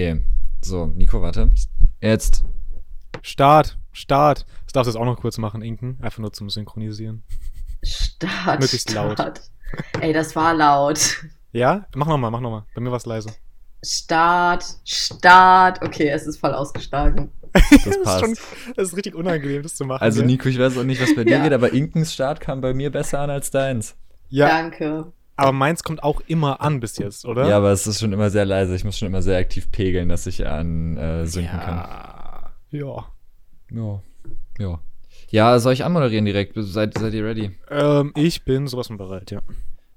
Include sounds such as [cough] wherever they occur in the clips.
Okay. So, Nico, warte. Jetzt. Start, Start. Das darfst du jetzt auch noch kurz machen, Inken. Einfach nur zum Synchronisieren. Start. Möglichst laut. Start. Ey, das war laut. Ja? Mach nochmal, mach nochmal. Bei mir war es leise. Start, Start. Okay, es ist voll ausgeschlagen. [laughs] Das ist passt. schon, das ist richtig unangenehm, das zu machen. Also? Nico, ich weiß auch nicht, was bei dir Ja. geht, aber Inkens Start kam bei mir besser an als deins. Ja, Danke. Aber meins kommt auch immer an bis jetzt, oder? Ja, aber es ist schon immer sehr leise. Ich muss schon immer sehr aktiv pegeln, dass ich an äh, synken kann. ja. Ja. Ja. Ja. Ja, soll ich anmoderieren direkt? Seid, seid ihr ready? Ähm, ich bin sowas von bereit, ja.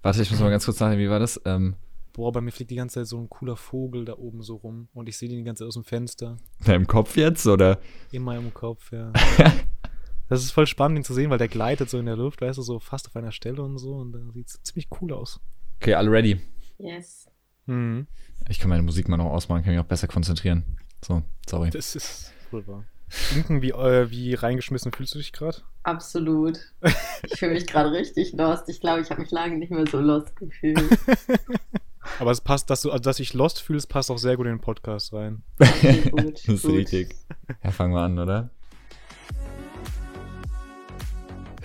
Warte, ich muss mal ganz kurz nachdenken, wie war das? Ähm, Boah, bei mir fliegt die ganze Zeit so ein cooler Vogel da oben so rum und ich sehe den die ganze Zeit aus dem Fenster. im Kopf jetzt, oder? In meinem Kopf, ja. [laughs] das ist voll spannend, ihn zu sehen, weil der gleitet so in der Luft, weißt du, so fast auf einer Stelle und so und dann sieht es ziemlich cool aus. Okay, alle ready. Yes. Mhm. Ich kann meine Musik mal noch ausmachen, kann mich auch besser konzentrieren. So, sorry. Das ist wohl wahr. Inken, wie, äh, wie reingeschmissen fühlst du dich gerade? Absolut. Ich fühle mich gerade richtig lost. Ich glaube, ich habe mich lange nicht mehr so lost gefühlt. [laughs] Aber es passt, dass du, also dass ich Lost fühlst, passt auch sehr gut in den Podcast rein. Okay, gut, [laughs] das ist gut. richtig. Ja, fangen wir an, oder?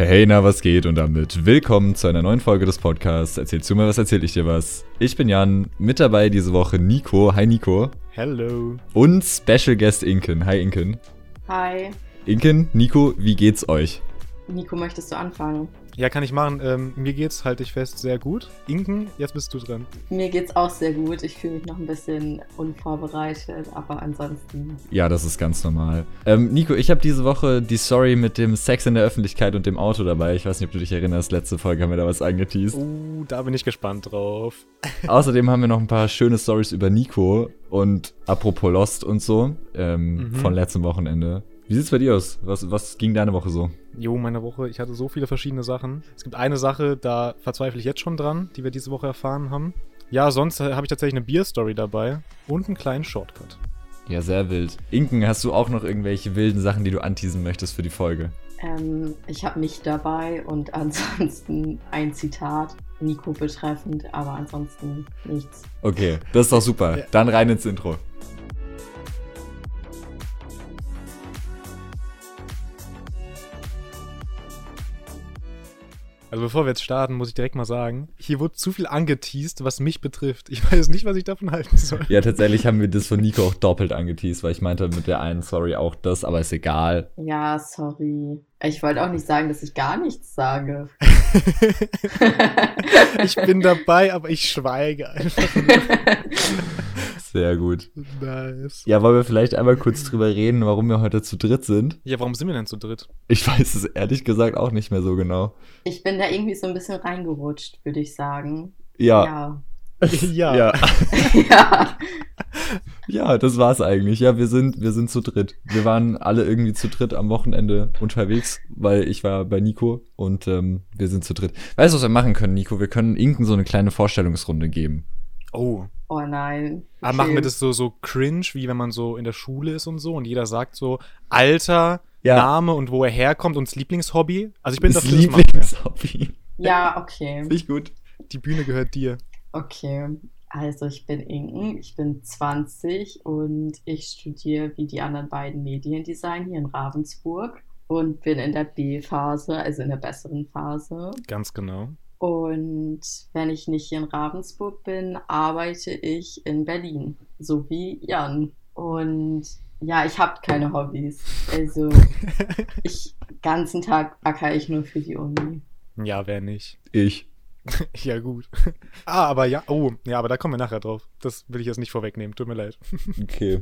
Hey, na, was geht? Und damit willkommen zu einer neuen Folge des Podcasts. Erzählst du mir was, erzähl ich dir was. Ich bin Jan, mit dabei diese Woche Nico. Hi Nico. Hello. Und Special Guest Inken. Hi Inken. Hi. Inken, Nico, wie geht's euch? Nico, möchtest du anfangen? Ja, kann ich machen. Ähm, mir geht's, halte ich fest, sehr gut. Inken, jetzt bist du dran. Mir geht's auch sehr gut. Ich fühle mich noch ein bisschen unvorbereitet, aber ansonsten. Ja, das ist ganz normal. Ähm, Nico, ich habe diese Woche die Story mit dem Sex in der Öffentlichkeit und dem Auto dabei. Ich weiß nicht, ob du dich erinnerst, letzte Folge haben wir da was angeteased. Uh, da bin ich gespannt drauf. [laughs] Außerdem haben wir noch ein paar schöne Stories über Nico und apropos Lost und so ähm, Mhm. von letztem Wochenende. Wie sieht's bei dir aus? Was, was ging deine Woche so? Jo, meine Woche, ich hatte so viele verschiedene Sachen. Es gibt eine Sache, da verzweifle ich jetzt schon dran, die wir diese Woche erfahren haben. Ja, sonst äh, habe ich tatsächlich eine Bier-Story dabei und einen kleinen Shortcut. Ja, sehr wild. Inken, hast du auch noch irgendwelche wilden Sachen, die du anteasen möchtest für die Folge? Ähm, ich habe mich dabei und [laughs] ansonsten ein Zitat Nico betreffend, aber ansonsten nichts. Okay, das ist doch super. Ja. Dann rein ins Intro. Also bevor wir jetzt starten, muss ich direkt mal sagen, hier wurde zu viel angeteased, was mich betrifft. Ich weiß nicht, was ich davon halten soll. Ja, tatsächlich haben wir das von Nico auch doppelt angeteased, weil ich meinte mit der einen Sorry auch das, aber ist egal. Ja, sorry. Ich wollte auch nicht sagen, dass ich gar nichts sage. [laughs] ich bin dabei, aber ich schweige einfach. [laughs] Sehr gut. Nice. Ja, wollen wir vielleicht einmal kurz drüber reden, warum wir heute zu dritt sind? Ja, warum sind wir denn zu dritt? Ich weiß es ehrlich gesagt auch nicht mehr so genau. Ich bin da irgendwie so ein bisschen reingerutscht, würde ich sagen. Ja. Ja. [laughs] ja. Ja. [laughs] ja. Ja, das war's eigentlich. Ja, wir sind, wir sind zu dritt. Wir waren alle irgendwie zu dritt am Wochenende unterwegs, weil ich war bei Nico und ähm, wir sind zu dritt. Weißt du, was wir machen können, Nico? Wir können Inken so eine kleine Vorstellungsrunde geben. Oh. Oh nein. Aber machen wir das so, so cringe, wie wenn man so in der Schule ist und so und jeder sagt so Alter, Ja. Name und wo er herkommt und das Lieblingshobby? Also ich bin das dafür. Lieblingshobby. Ja, okay. [laughs] Finde ich gut. Die Bühne gehört dir. Okay. Also ich bin Inken, ich bin 20 und ich studiere wie die anderen beiden Mediendesign hier in Ravensburg und bin in der B-Phase, also in der besseren Phase. Ganz genau. Und wenn ich nicht hier in Ravensburg bin, arbeite ich in Berlin, so wie Jan. Und ja, ich habe keine Hobbys. Also [laughs] ich ganzen Tag acker ich nur für die Uni. Ja, wer nicht? Ich. [laughs] Ja, gut. [laughs] ah, aber ja, oh, ja, aber da kommen wir nachher drauf. Das will ich jetzt nicht vorwegnehmen, tut mir leid. Okay.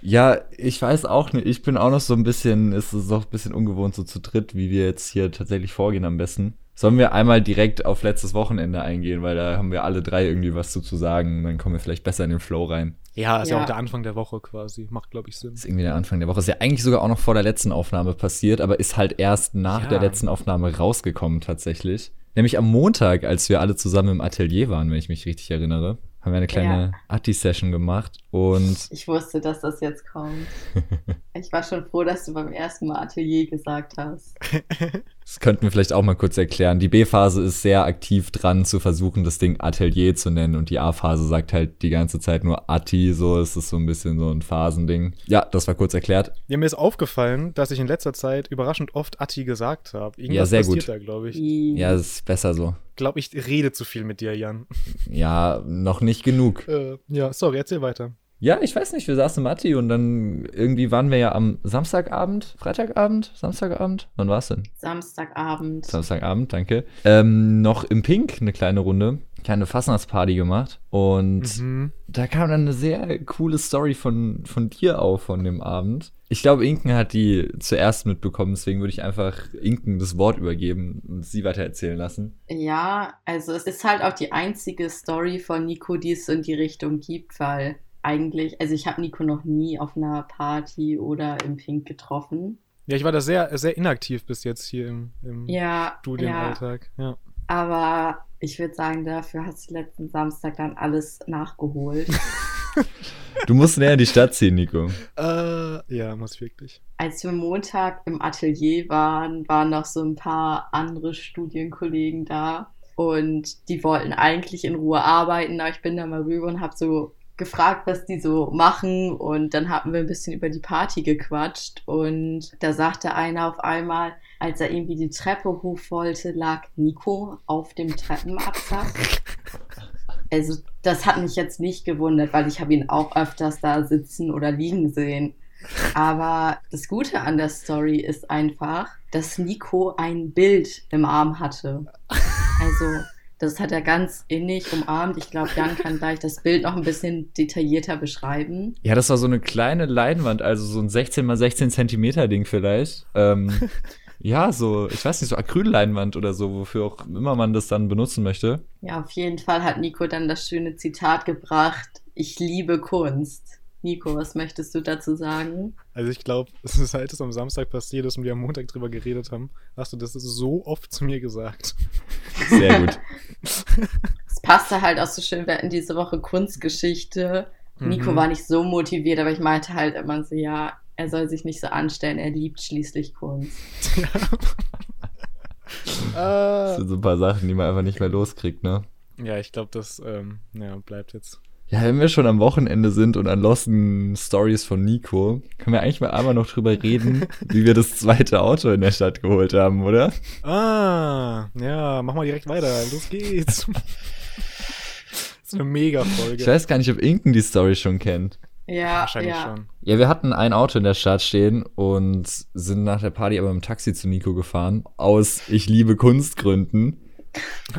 Ja, ich weiß auch nicht. Ich bin auch noch so ein bisschen, ist es auch ein bisschen ungewohnt, so zu dritt, wie wir jetzt hier tatsächlich vorgehen am besten. Sollen wir einmal direkt auf letztes Wochenende eingehen, weil da haben wir alle drei irgendwie was zu, zu sagen. Dann kommen wir vielleicht besser in den Flow rein. Ja, ist ja, Ja. auch der Anfang der Woche quasi. Macht, glaube ich, Sinn. ist irgendwie der Anfang der Woche. Ist ja eigentlich sogar auch noch vor der letzten Aufnahme passiert, aber ist halt erst nach Ja. der letzten Aufnahme rausgekommen tatsächlich. Nämlich am Montag, als wir alle zusammen im Atelier waren, wenn ich mich richtig erinnere, haben wir eine kleine Atti-Session gemacht und Ich wusste, dass das jetzt kommt. [laughs] Ich war schon froh, dass du beim ersten Mal Atelier gesagt hast. [laughs] Das könnten wir vielleicht auch mal kurz erklären. Die B-Phase ist sehr aktiv dran, zu versuchen, das Ding Atelier zu nennen. Und die A-Phase sagt halt die ganze Zeit nur Atti. So ist es so ein bisschen so ein Phasending. Ja, das war kurz erklärt. Ja, mir ist aufgefallen, dass ich in letzter Zeit überraschend oft Atti gesagt habe. Ja, sehr passiert gut. da, glaube ich. Ja, das ist besser so. Ich glaube, ich rede zu viel mit dir, Jan. Ja, noch nicht genug. Äh, ja, sorry, erzähl weiter. Ja, ich weiß nicht, wir saßen Matti und dann irgendwie waren wir ja am Samstagabend, Freitagabend, Samstagabend. Wann war es denn? Samstagabend. Samstagabend, danke. Ähm, noch im Pink eine kleine Runde, kleine Fastnachtsparty gemacht und Mhm. da kam dann eine sehr coole Story von, von dir auf von dem Abend. Ich glaube, Inken hat die zuerst mitbekommen, deswegen würde ich einfach Inken das Wort übergeben und sie weiter erzählen lassen. Ja, also es ist halt auch die einzige Story von Nico, die es so in die Richtung gibt, weil eigentlich, also ich habe Nico noch nie auf einer Party oder im Pink getroffen. Ja, ich war da sehr, sehr inaktiv bis jetzt hier im, im Ja, ja, Studienalltag. Ja. aber ich würde sagen, dafür hast du letzten Samstag dann alles nachgeholt. [laughs] Du musst näher in die Stadt ziehen, Nico. Äh, ja, muss wirklich. Als wir Montag im Atelier waren, waren noch so ein paar andere Studienkollegen da und die wollten eigentlich in Ruhe arbeiten, aber ich bin da mal rüber und habe so gefragt, was die so machen und dann hatten wir ein bisschen über die Party gequatscht und da sagte einer auf einmal, als er irgendwie die Treppe hoch wollte, lag Nico auf dem Treppenabsatz. [laughs] Also das hat mich jetzt nicht gewundert, weil ich habe ihn auch öfters da sitzen oder liegen sehen. Aber das Gute an der Story ist einfach, dass Nico ein Bild im Arm hatte. Also, das hat er ganz innig umarmt. Ich glaube, Jan kann [laughs] gleich das Bild noch ein bisschen detaillierter beschreiben. Ja, das war so eine kleine Leinwand, also so ein 16 mal 16 Zentimeter Ding vielleicht. Ähm, [laughs] ja, so, ich weiß nicht, so Acrylleinwand oder so, wofür auch immer man das dann benutzen möchte. Ja, auf jeden Fall hat Nico dann das schöne Zitat gebracht: Ich liebe Kunst. Nico, was möchtest du dazu sagen? Also ich glaube, [laughs] seit es am Samstag passiert ist und wir am Montag drüber geredet haben, hast du das so oft zu mir gesagt. Sehr gut. [laughs] Es passte halt auch so schön, wir hatten diese Woche Kunstgeschichte. Nico Mhm. war nicht so motiviert, aber ich meinte halt immer so, ja, er soll sich nicht so anstellen, er liebt schließlich Kunst. [laughs] Das sind so ein paar Sachen, die man einfach nicht mehr loskriegt, ne? ja, ich glaube, das ähm, ja, bleibt jetzt. Ja, wenn wir schon am Wochenende sind und an Losten Stories von Nico, können wir eigentlich mal einmal noch drüber reden, [laughs] wie wir das zweite Auto in der Stadt geholt haben, oder? Ah, ja, mach mal direkt weiter. Los geht's. [laughs] das ist eine Mega-Folge. Ich weiß gar nicht, ob Inken die Story schon kennt. Ja, Wahrscheinlich ja. schon. Ja, wir hatten ein Auto in der Stadt stehen und sind nach der Party aber im Taxi zu Nico gefahren. Aus Ich liebe Kunstgründen. [laughs]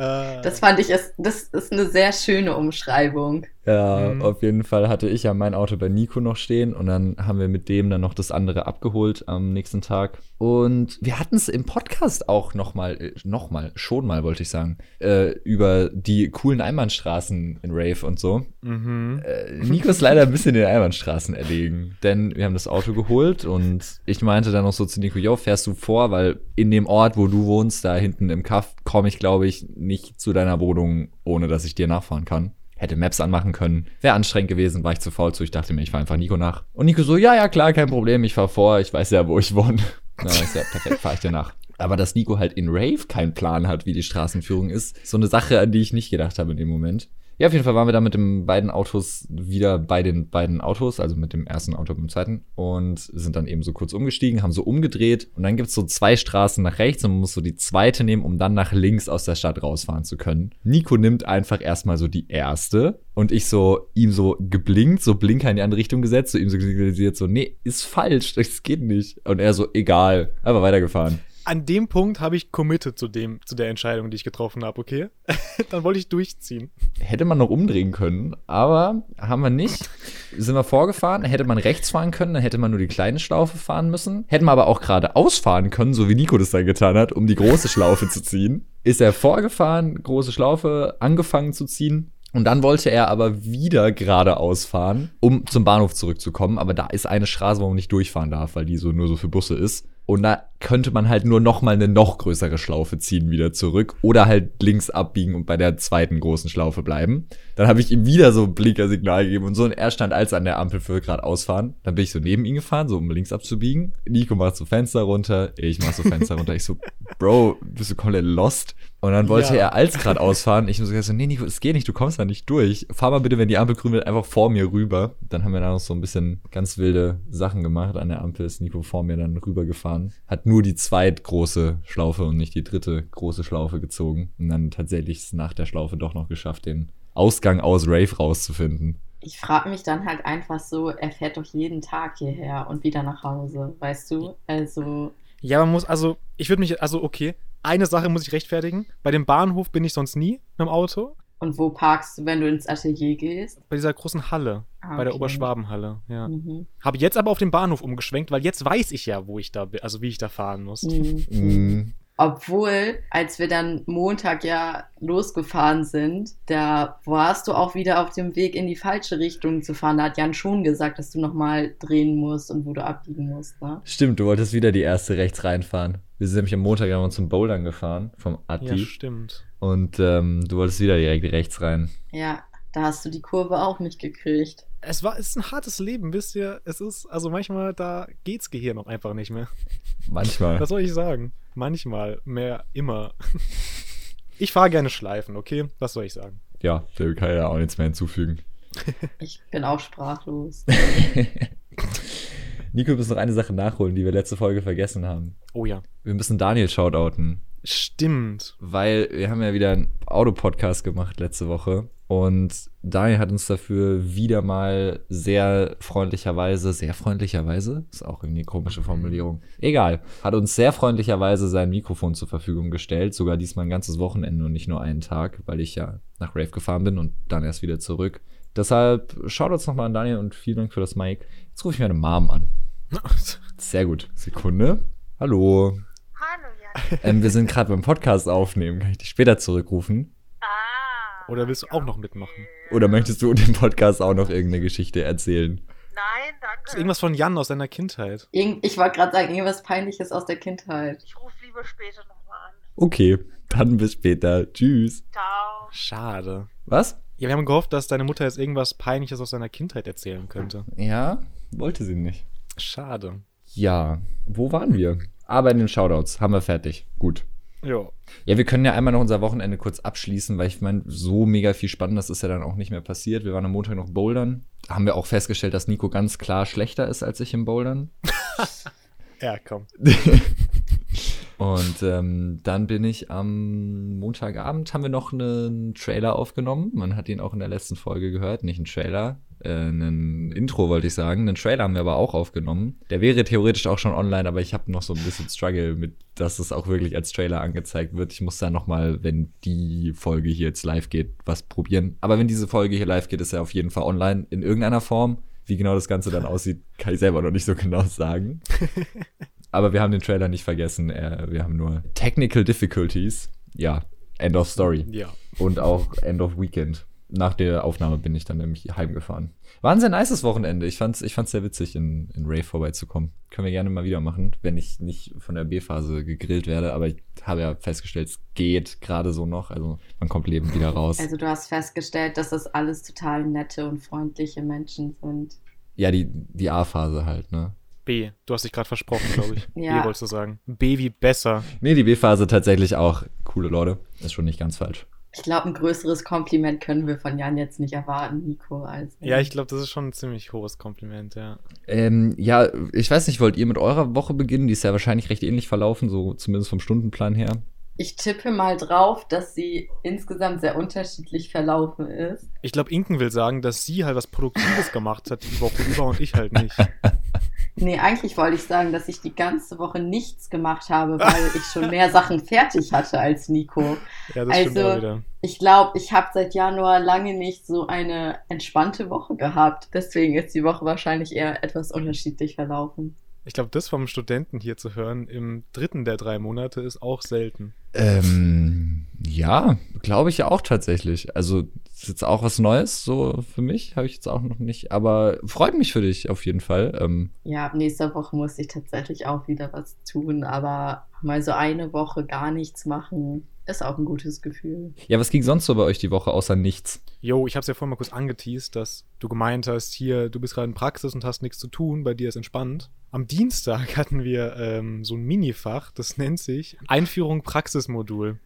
äh, Das fand ich, ist, das ist eine sehr schöne Umschreibung. Ja, Mhm. auf jeden Fall hatte ich ja mein Auto bei Nico noch stehen und dann haben wir mit dem dann noch das andere abgeholt am nächsten Tag. Und wir hatten es im Podcast auch nochmal, äh, nochmal, schon mal wollte ich sagen, äh, über die coolen Einbahnstraßen in Rave und so. mhm. Äh, Nico ist leider ein bisschen in den Einbahnstraßen erlegen, denn wir haben das Auto geholt und ich meinte dann noch so zu Nico, yo, fährst du vor, weil in dem Ort, wo du wohnst, da hinten im Kaff, komme ich, glaube ich, nicht zu deiner Wohnung, ohne dass ich dir nachfahren kann. Hätte Maps anmachen können. Wäre anstrengend gewesen, war ich zu faul zu. Ich dachte mir, ich fahre einfach Nico nach. Und Nico so, ja, ja, klar, kein Problem, ich fahr vor, ich weiß ja, wo ich wohne. [laughs] Na, ist ja perfekt, fahr ich dir nach. Aber dass Nico halt in Rave keinen Plan hat, wie die Straßenführung ist, so eine Sache, an die ich nicht gedacht habe in dem Moment. Ja, auf jeden Fall waren wir da mit den beiden Autos wieder bei den beiden Autos, also mit dem ersten Auto und dem zweiten und sind dann eben so kurz umgestiegen, haben so umgedreht und dann gibt's so zwei Straßen nach rechts und man muss so die zweite nehmen, um dann nach links aus der Stadt rausfahren zu können. Nico nimmt einfach erstmal so die erste und ich so ihm so geblinkt, so Blinker in die andere Richtung gesetzt, so ihm so signalisiert so, nee, ist falsch, [laughs] das geht nicht. Und er so, egal, einfach weitergefahren. An dem Punkt habe ich committed zu dem, zu der Entscheidung, die ich getroffen habe, okay? [laughs] Dann wollte ich durchziehen. Hätte man noch umdrehen können, aber haben wir nicht. Sind wir vorgefahren, hätte man rechts fahren können, dann hätte man nur die kleine Schlaufe fahren müssen. Hätten wir aber auch gerade ausfahren können, so wie Nico das dann getan hat, um die große Schlaufe zu ziehen. Ist er vorgefahren, große Schlaufe angefangen zu ziehen. Und dann wollte er aber wieder geradeaus fahren, um zum Bahnhof zurückzukommen. Aber da ist eine Straße, wo man nicht durchfahren darf, weil die so nur so für Busse ist. Und da könnte man halt nur noch mal eine noch größere Schlaufe ziehen wieder zurück oder halt links abbiegen und bei der zweiten großen Schlaufe bleiben. Dann habe ich ihm wieder so ein Blinkersignal gegeben und so und er stand als an der Ampel für gerade ausfahren. Dann bin ich so neben ihn gefahren, so um links abzubiegen. Nico macht so Fenster runter, ich mach so Fenster runter. Ich so, [laughs] Bro, bist du komplett lost? Und dann wollte Ja. er als gerade ausfahren. Ich so gesagt so, nee, Nico, es geht nicht, du kommst da nicht durch. Fahr mal bitte, wenn die Ampel grün wird, einfach vor mir rüber. Dann haben wir da noch so ein bisschen ganz wilde Sachen gemacht. An der Ampel ist Nico vor mir dann rübergefahren. Hat nur die zweitgroße Schlaufe und nicht die dritte große Schlaufe gezogen. Und dann tatsächlich es nach der Schlaufe doch noch geschafft, den Ausgang aus Rave rauszufinden. Ich frage mich dann halt einfach so, er fährt doch jeden Tag hierher und wieder nach Hause, weißt du? Also, Ja, man muss, also, ich würde mich, also, okay, eine Sache muss ich rechtfertigen. Bei dem Bahnhof bin ich sonst nie mit dem Auto. Und wo parkst du, wenn du ins Atelier gehst? Bei dieser großen Halle, Ah, bei der okay. Oberschwabenhalle, ja. Mhm. Habe jetzt aber auf den Bahnhof umgeschwenkt, weil jetzt weiß ich ja, wo ich da bin, also wie ich da fahren muss. Mhm. Mm, Obwohl, als wir dann Montag ja losgefahren sind, da warst du auch wieder auf dem Weg in die falsche Richtung zu fahren. Da hat Jan schon gesagt, dass du nochmal drehen musst und wo du abbiegen musst, ne? Stimmt, du wolltest wieder die erste rechts reinfahren. Wir sind nämlich am Montag wir uns zum Bouldern gefahren, vom Ja, Atti. stimmt. Und ähm, du wolltest wieder direkt rechts rein. Ja, da hast du die Kurve auch nicht gekriegt. Es war, es ist ein hartes Leben, wisst ihr? Es ist, also manchmal, da geht's Gehirn auch einfach nicht mehr. Manchmal. Was soll ich sagen? Manchmal, mehr, immer. Ich fahre gerne Schleifen, okay? Was soll ich sagen? Ja, da kann ja auch nichts mehr hinzufügen. [laughs] Ich bin auch sprachlos. [laughs] Nico, wir müssen noch eine Sache nachholen, die wir letzte Folge vergessen haben. Oh ja. Wir müssen Daniel shoutouten, Stimmt. weil wir haben ja wieder einen Autopodcast gemacht letzte Woche und Daniel hat uns dafür wieder mal sehr freundlicherweise, sehr freundlicherweise, ist auch irgendwie eine komische Formulierung, egal, hat uns sehr freundlicherweise sein Mikrofon zur Verfügung gestellt, sogar diesmal ein ganzes Wochenende und nicht nur einen Tag, weil ich ja nach Rave gefahren bin und dann erst wieder zurück. Deshalb schaut uns nochmal an Daniel und vielen Dank für das Mic. Jetzt rufe ich meine Mom an. [laughs] Sehr gut. Sekunde. Hallo. Hallo. Ähm, wir sind gerade beim Podcast aufnehmen. Kann ich dich später zurückrufen? Ah. Oder willst du auch noch mitmachen? Oder möchtest du in dem Podcast auch noch irgendeine Geschichte erzählen? Nein, Ist danke. irgendwas von Jan aus deiner Kindheit? Irgend, ich wollte gerade sagen, irgendwas Peinliches aus der Kindheit. Ich rufe lieber später nochmal an. Okay, dann bis später. Tschüss. Ciao. Schade. Was? Ja, wir haben gehofft, dass deine Mutter jetzt irgendwas Peinliches aus seiner Kindheit erzählen könnte. Ja, wollte sie nicht. Schade. Ja, wo waren wir? Aber in den Shoutouts haben wir fertig. Gut. Ja. Ja, wir können ja einmal noch unser Wochenende kurz abschließen, weil ich meine, so mega viel Spannendes ist ja dann auch nicht mehr passiert. Wir waren am Montag noch bouldern. Da haben wir auch festgestellt, dass Nico ganz klar schlechter ist als ich im Bouldern. [laughs] Ja, komm. [laughs] Und ähm, dann bin ich am Montagabend, haben wir noch einen Trailer aufgenommen. Man hat ihn auch in der letzten Folge gehört. Nicht ein Trailer, äh, ein Intro wollte ich sagen. Einen Trailer haben wir aber auch aufgenommen. Der wäre theoretisch auch schon online, aber ich habe noch so ein bisschen Struggle mit, dass es auch wirklich als Trailer angezeigt wird. Ich muss da noch mal, wenn die Folge hier jetzt live geht, was probieren. Aber wenn diese Folge hier live geht, ist er auf jeden Fall online in irgendeiner Form. Wie genau das Ganze dann [laughs] aussieht, kann ich selber noch nicht so genau sagen. [laughs] Aber wir haben den Trailer nicht vergessen. Äh, wir haben nur Technical Difficulties. Ja, End of Story. Ja. Und auch End of Weekend. Nach der Aufnahme bin ich dann nämlich heimgefahren. War ein sehr nices Wochenende. Ich fand's, ich fand's sehr witzig, in, in Rave vorbeizukommen. Können wir gerne mal wieder machen, wenn ich nicht von der B-Phase gegrillt werde. Aber ich habe ja festgestellt, es geht gerade so noch. Also man kommt lebend wieder raus. Also du hast festgestellt, dass das alles total nette und freundliche Menschen sind. Ja, die, die A-Phase halt, ne? B. Du hast dich gerade versprochen, glaube ich. [laughs] Ja. B wolltest du sagen. B wie besser. Nee, die B-Phase tatsächlich auch. Coole Leute. Ist schon nicht ganz falsch. Ich glaube, ein größeres Kompliment können wir von Jan jetzt nicht erwarten, Nico. Als Ja, ich glaube, das ist schon ein ziemlich hohes Kompliment, ja. Ähm, ja, ich weiß nicht, wollt ihr mit eurer Woche beginnen? Die ist ja wahrscheinlich recht ähnlich verlaufen, so zumindest vom Stundenplan her. Ich tippe mal drauf, dass sie insgesamt sehr unterschiedlich verlaufen ist. Ich glaube, Inken will sagen, dass sie halt was Produktives [laughs] gemacht hat die Woche über und ich halt nicht. [laughs] Nee, eigentlich wollte ich sagen, dass ich die ganze Woche nichts gemacht habe, weil ich schon mehr [laughs] Sachen fertig hatte als Nico. Ja, das stimmt Also- auch wieder. Ich glaube, ich habe seit Januar lange nicht so eine entspannte Woche gehabt. Deswegen ist die Woche wahrscheinlich eher etwas unterschiedlich verlaufen. Ich glaube, das vom Studenten hier zu hören im dritten der drei Monate ist auch selten. Ähm, ja, glaube ich ja auch tatsächlich. Also ist jetzt auch was Neues, so für mich, habe ich jetzt auch noch nicht. Aber freut mich für dich auf jeden Fall. Ähm, Ja, ab nächster Woche muss ich tatsächlich auch wieder was tun, aber mal so eine Woche gar nichts machen, ist auch ein gutes Gefühl. ja, was ging sonst so bei euch die Woche außer nichts? Jo, ich habe es ja vorhin mal kurz angeteased, dass du gemeint hast, hier, du bist gerade in Praxis und hast nichts zu tun, bei dir ist entspannt. Am Dienstag hatten wir ähm, so ein Minifach, das nennt sich Einführung Praxismodul.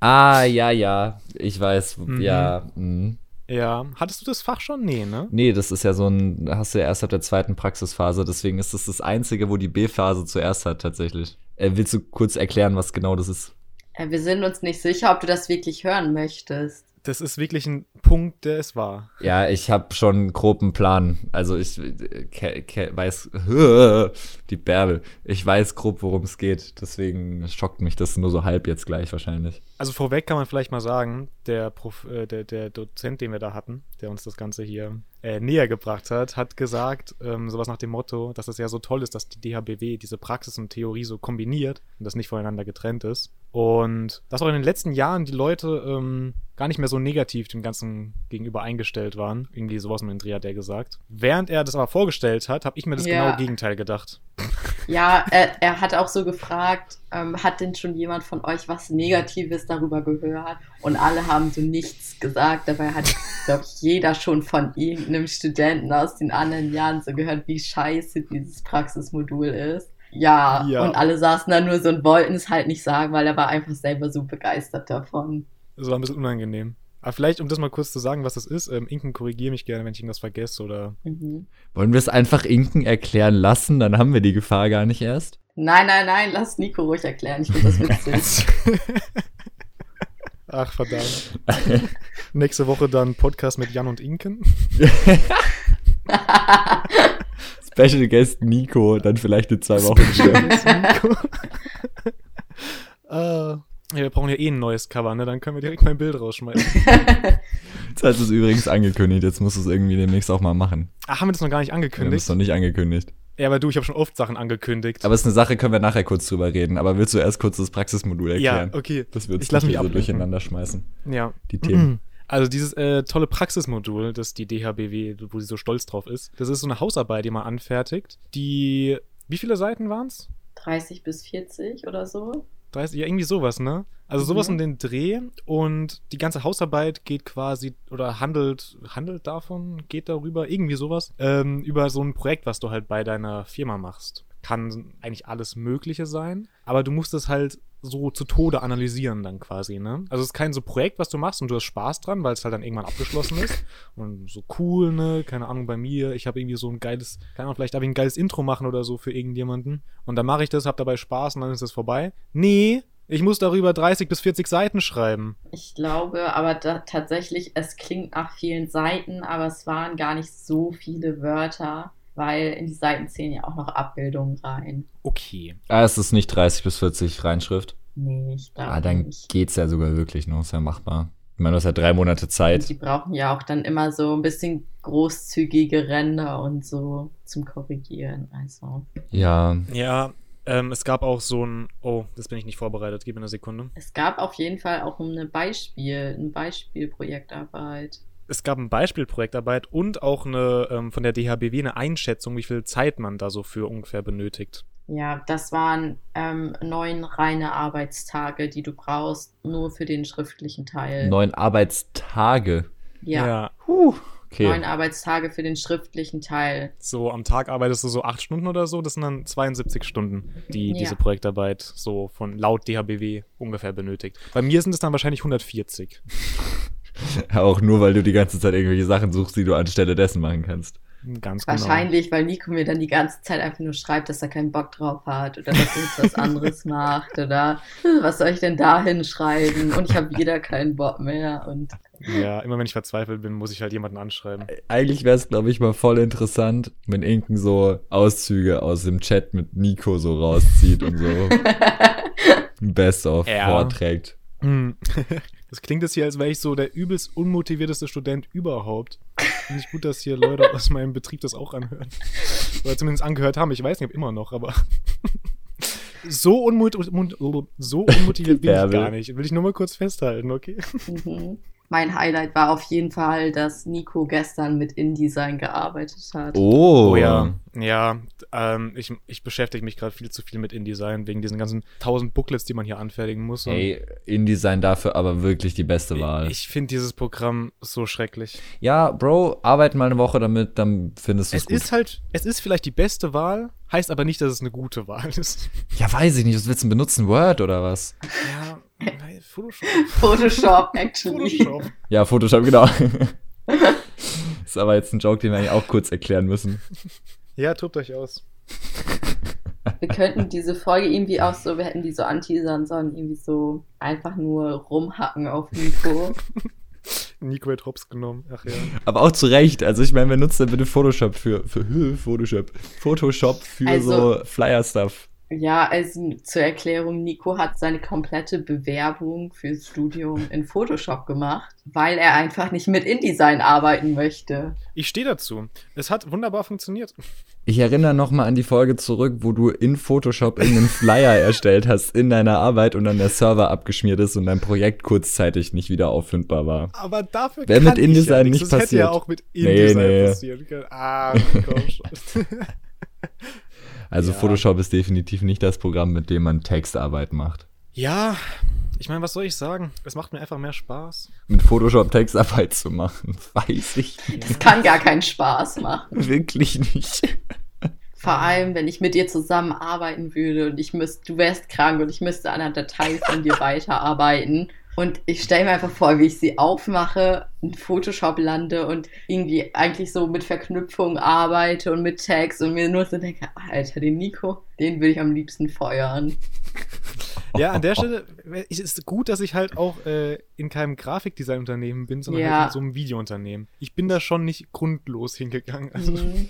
Ah, ja, ja, ich weiß, Mhm. ja. mh. Ja, hattest du das Fach schon? Nee, ne? Nee, das ist ja so ein, hast du ja erst ab der zweiten Praxisphase, deswegen ist das das einzige, wo die B-Phase zuerst hat, tatsächlich. Äh, willst du kurz erklären, was genau das ist? Äh, Wir sind uns nicht sicher, ob du das wirklich hören möchtest. Das ist wirklich ein Punkt, der es war. Ja, ich habe schon einen groben Plan. Also ich äh, weiß, [laughs] die Bärbel, ich weiß grob, worum es geht. Deswegen schockt mich das nur so halb jetzt gleich wahrscheinlich. Also vorweg kann man vielleicht mal sagen, der, Prof, äh, der, der Dozent, den wir da hatten, der uns das Ganze hier äh, näher gebracht hat, hat gesagt, ähm, sowas nach dem Motto, dass es ja so toll ist, dass die DHBW diese Praxis und Theorie so kombiniert und das nicht voneinander getrennt ist. Und dass auch in den letzten Jahren die Leute ähm, gar nicht mehr so negativ dem Ganzen gegenüber eingestellt waren. Irgendwie sowas mit dem Dreh hat er gesagt. Während er das aber vorgestellt hat, habe ich mir das Ja. genaue Gegenteil gedacht. Ja, er, er hat auch so gefragt, ähm, hat denn schon jemand von euch was Negatives darüber gehört? Und alle haben so nichts gesagt. Dabei hat, glaube ich, jeder schon von irgendeinem Studenten aus den anderen Jahren so gehört, wie scheiße dieses Praxismodul ist. Ja, Ja. und alle saßen da nur so und wollten es halt nicht sagen, weil er war einfach selber so begeistert davon. Das war ein bisschen unangenehm. Aber vielleicht, um das mal kurz zu sagen, was das ist, ähm, Inken, korrigiere mich gerne, wenn ich irgendwas vergesse oder Mhm. Wollen wir es einfach Inken erklären lassen? Dann haben wir die Gefahr gar nicht erst. Nein, nein, nein, lass Nico ruhig erklären. Ich finde das [laughs] witzig. [laughs] Ach, verdammt. Nächste Woche dann Podcast mit Jan und Inken. [laughs] Special Guest Nico, dann vielleicht in zwei Wochen. Nico. [laughs] äh, ja, wir brauchen ja eh ein neues Cover, ne? Dann können wir direkt mein Bild rausschmeißen. [laughs] Jetzt hast du es übrigens angekündigt, jetzt musst du es irgendwie demnächst auch mal machen. Ach, haben wir das noch gar nicht Wir haben es angekündigt? noch nicht angekündigt. Ja, aber du, ich habe schon oft Sachen angekündigt. Aber es ist eine Sache, können wir nachher kurz drüber reden. Aber willst du erst kurz das Praxismodul erklären? ja, okay. Das wird Ich lass mich so ablenken. durcheinander schmeißen. Ja. Die Themen. [clears throat] Also dieses äh, tolle Praxismodul, das die DHBW, wo sie so stolz drauf ist, das ist so eine Hausarbeit, die man anfertigt, die, wie viele Seiten waren's? 30 bis 40 oder so. 30, ja, irgendwie sowas, ne? Also sowas Mhm. um den Dreh und die ganze Hausarbeit geht quasi oder handelt, handelt davon, geht darüber, irgendwie sowas, ähm, über so ein Projekt, was du halt bei deiner Firma machst. Kann eigentlich alles Mögliche sein, aber du musst es halt so zu Tode analysieren dann quasi, ne? Also es ist kein so Projekt, was du machst und du hast Spaß dran, weil es halt dann irgendwann abgeschlossen ist. Und so cool, ne? Keine Ahnung, bei mir, ich habe irgendwie so ein geiles, keine Ahnung, vielleicht darf ich ein geiles Intro machen oder so für irgendjemanden. Und dann mache ich das, hab dabei Spaß und dann ist das vorbei. Nee, ich muss darüber 30 bis 40 Seiten schreiben. Ich glaube, aber da, tatsächlich, es klingt nach vielen Seiten, aber es waren gar nicht so viele Wörter, weil in die Seiten zählen ja auch noch Abbildungen rein. Okay. Ah, es ist nicht 30 bis 40 Reinschrift. Nee, ich glaube Ah, dann nicht. geht's ja sogar wirklich noch. Ist ja machbar. Ich meine, du hast ja drei Monate Und Zeit. die brauchen ja auch dann immer so ein bisschen großzügige Ränder und so zum Korrigieren. Also, Ja, Ja, ähm, es gab auch so ein. Oh, das bin ich nicht vorbereitet. Gib mir eine Sekunde. es gab auf jeden Fall auch eine Beispiel, eine Beispielprojektarbeit. Es gab ein Beispielprojektarbeit und auch eine ähm, von der DHBW eine Einschätzung, wie viel Zeit man da so für ungefähr benötigt. Ja, das waren ähm, neun reine Arbeitstage, die du brauchst, nur für den schriftlichen Teil. neun Arbeitstage. ja, Huh. Okay. neun Arbeitstage für den schriftlichen Teil. So am Tag arbeitest du so acht Stunden oder so. Das sind dann 72 Stunden, die Ja. diese Projektarbeit so von laut DHBW ungefähr benötigt. Bei mir sind es dann wahrscheinlich 140. [laughs] [laughs] Auch nur, weil du die ganze Zeit irgendwelche Sachen suchst, die du anstelle dessen machen kannst. Ganz genau. Wahrscheinlich, weil Nico mir dann die ganze Zeit einfach nur schreibt, dass er keinen Bock drauf hat oder dass er jetzt was anderes [laughs] macht oder "Hm, was soll ich denn da hinschreiben und ich habe wieder keinen Bock mehr und Ja, immer wenn ich verzweifelt bin, muss ich halt jemanden anschreiben. Eigentlich wäre es, glaube ich, mal voll interessant, wenn Inken so Auszüge aus dem Chat mit Nico so rauszieht und so [laughs] Best-of Ja. vorträgt. Das klingt jetzt hier, als wäre ich so der übelst unmotivierteste Student überhaupt. Finde ich gut, dass hier Leute aus meinem Betrieb das auch anhören. Oder zumindest angehört haben. Ich weiß nicht, ob immer noch, aber. [laughs] so, unmut so unmotiviert bin ich gar nicht. Will ich nur mal kurz festhalten, okay? Mhm. Mein Highlight war auf jeden Fall, dass Nico gestern mit InDesign gearbeitet hat. Oh. Ja, ähm, ich, ich beschäftige mich gerade viel zu viel mit InDesign wegen diesen ganzen tausend Booklets, die man hier anfertigen muss. Ey, InDesign dafür aber wirklich die beste Wahl. Ich finde dieses Programm so schrecklich. ja, Bro, arbeite mal eine Woche damit, dann findest du es Es ist halt, es ist vielleicht die beste Wahl, heißt aber nicht, dass es eine gute Wahl ist. ja, weiß ich nicht. Was willst du denn benutzen? Word oder was? Ja, nein, Photoshop. Photoshop, actually. Photoshop. Ja, Photoshop, genau. [laughs] ist aber jetzt ein Joke, den wir eigentlich auch kurz erklären müssen. Ja, tobt euch aus. Wir könnten diese Folge irgendwie auch so, wir hätten die so anteasern sollen, irgendwie so einfach nur rumhacken auf Nico. Nico hat Hops genommen. Ach ja. Aber auch zu Recht. Also ich meine, wer nutzt denn bitte Photoshop für, für Photoshop? Photoshop für Also- so Flyer-Stuff. Ja, also zur Erklärung, Nico hat seine komplette Bewerbung fürs Studium in Photoshop gemacht, weil er einfach nicht mit InDesign arbeiten möchte. Ich stehe dazu. Es hat wunderbar funktioniert. Ich erinnere nochmal an die Folge zurück, wo du in Photoshop irgendeinen Flyer erstellt hast in deiner Arbeit und dann der Server abgeschmiert ist und dein Projekt kurzzeitig nicht wieder auffindbar war. Aber dafür Wäre mit kann ich InDesign ja nicht das hätte ja passiert. auch mit Nee, InDesign nee. passieren können. Ah, komm schon. [laughs] Also Ja. Photoshop ist definitiv nicht das Programm, mit dem man Textarbeit macht. ja, ich meine, was soll ich sagen? Es macht mir einfach mehr Spaß. Mit Photoshop Textarbeit zu machen, [laughs] weiß ich Es kann gar keinen Spaß machen. wirklich nicht. Vor allem, wenn ich mit dir zusammenarbeiten würde und ich müsste, du wärst krank und ich müsste an einer Datei von dir weiterarbeiten. Und ich stelle mir einfach vor, wie ich sie aufmache, in Photoshop lande und irgendwie eigentlich so mit Verknüpfung arbeite und mit Tags und mir nur so denke, Alter, den Nico, den würde ich am liebsten feuern. [laughs] Ja, an der Stelle ist es gut, dass ich halt auch äh, in keinem Grafikdesign-Unternehmen bin, sondern Ja. halt in so einem Videounternehmen. Ich bin da schon nicht grundlos hingegangen. Also, Mhm.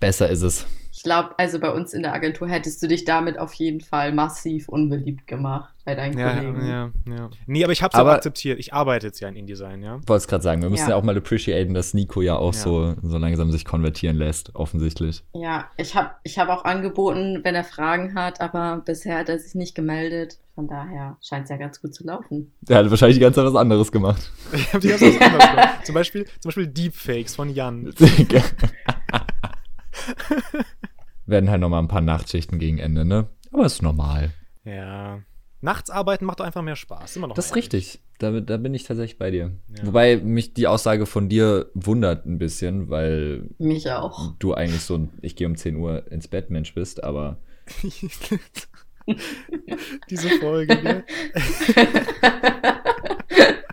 Besser ist es. Ich glaube, also bei uns in der Agentur hättest du dich damit auf jeden Fall massiv unbeliebt gemacht bei deinen ja, Kollegen. ja, ja. Nee, aber ich habe es auch Aber- akzeptiert. Ich arbeite jetzt ja in InDesign, ja. Ich wollte es gerade sagen, wir müssen ja. Ja. auch mal appreciaten, dass Nico ja auch Ja. so, so langsam sich konvertieren lässt, offensichtlich. Ja, ich habe ich hab auch angeboten, wenn er Fragen hat, aber bisher hat er sich nicht gemeldet. Von daher scheint es ja ganz gut zu laufen. Der hat wahrscheinlich die ganze Zeit was anderes gemacht. [laughs] Ich habe die ganze Zeit was anderes gemacht. Zum Beispiel, zum Beispiel Deepfakes von Jan. [laughs] [laughs] Werden halt nochmal ein paar Nachtschichten gegen Ende, ne? Aber ist normal. Ja. Nachts arbeiten macht doch einfach mehr Spaß. Immer noch Das ist richtig. Da, da bin ich tatsächlich bei dir. Ja. Wobei mich die Aussage von dir wundert ein bisschen, weil Mich auch. du eigentlich so ein Ich gehe um 10 Uhr ins Bett Mensch bist, aber [laughs] Diese Folge, gell?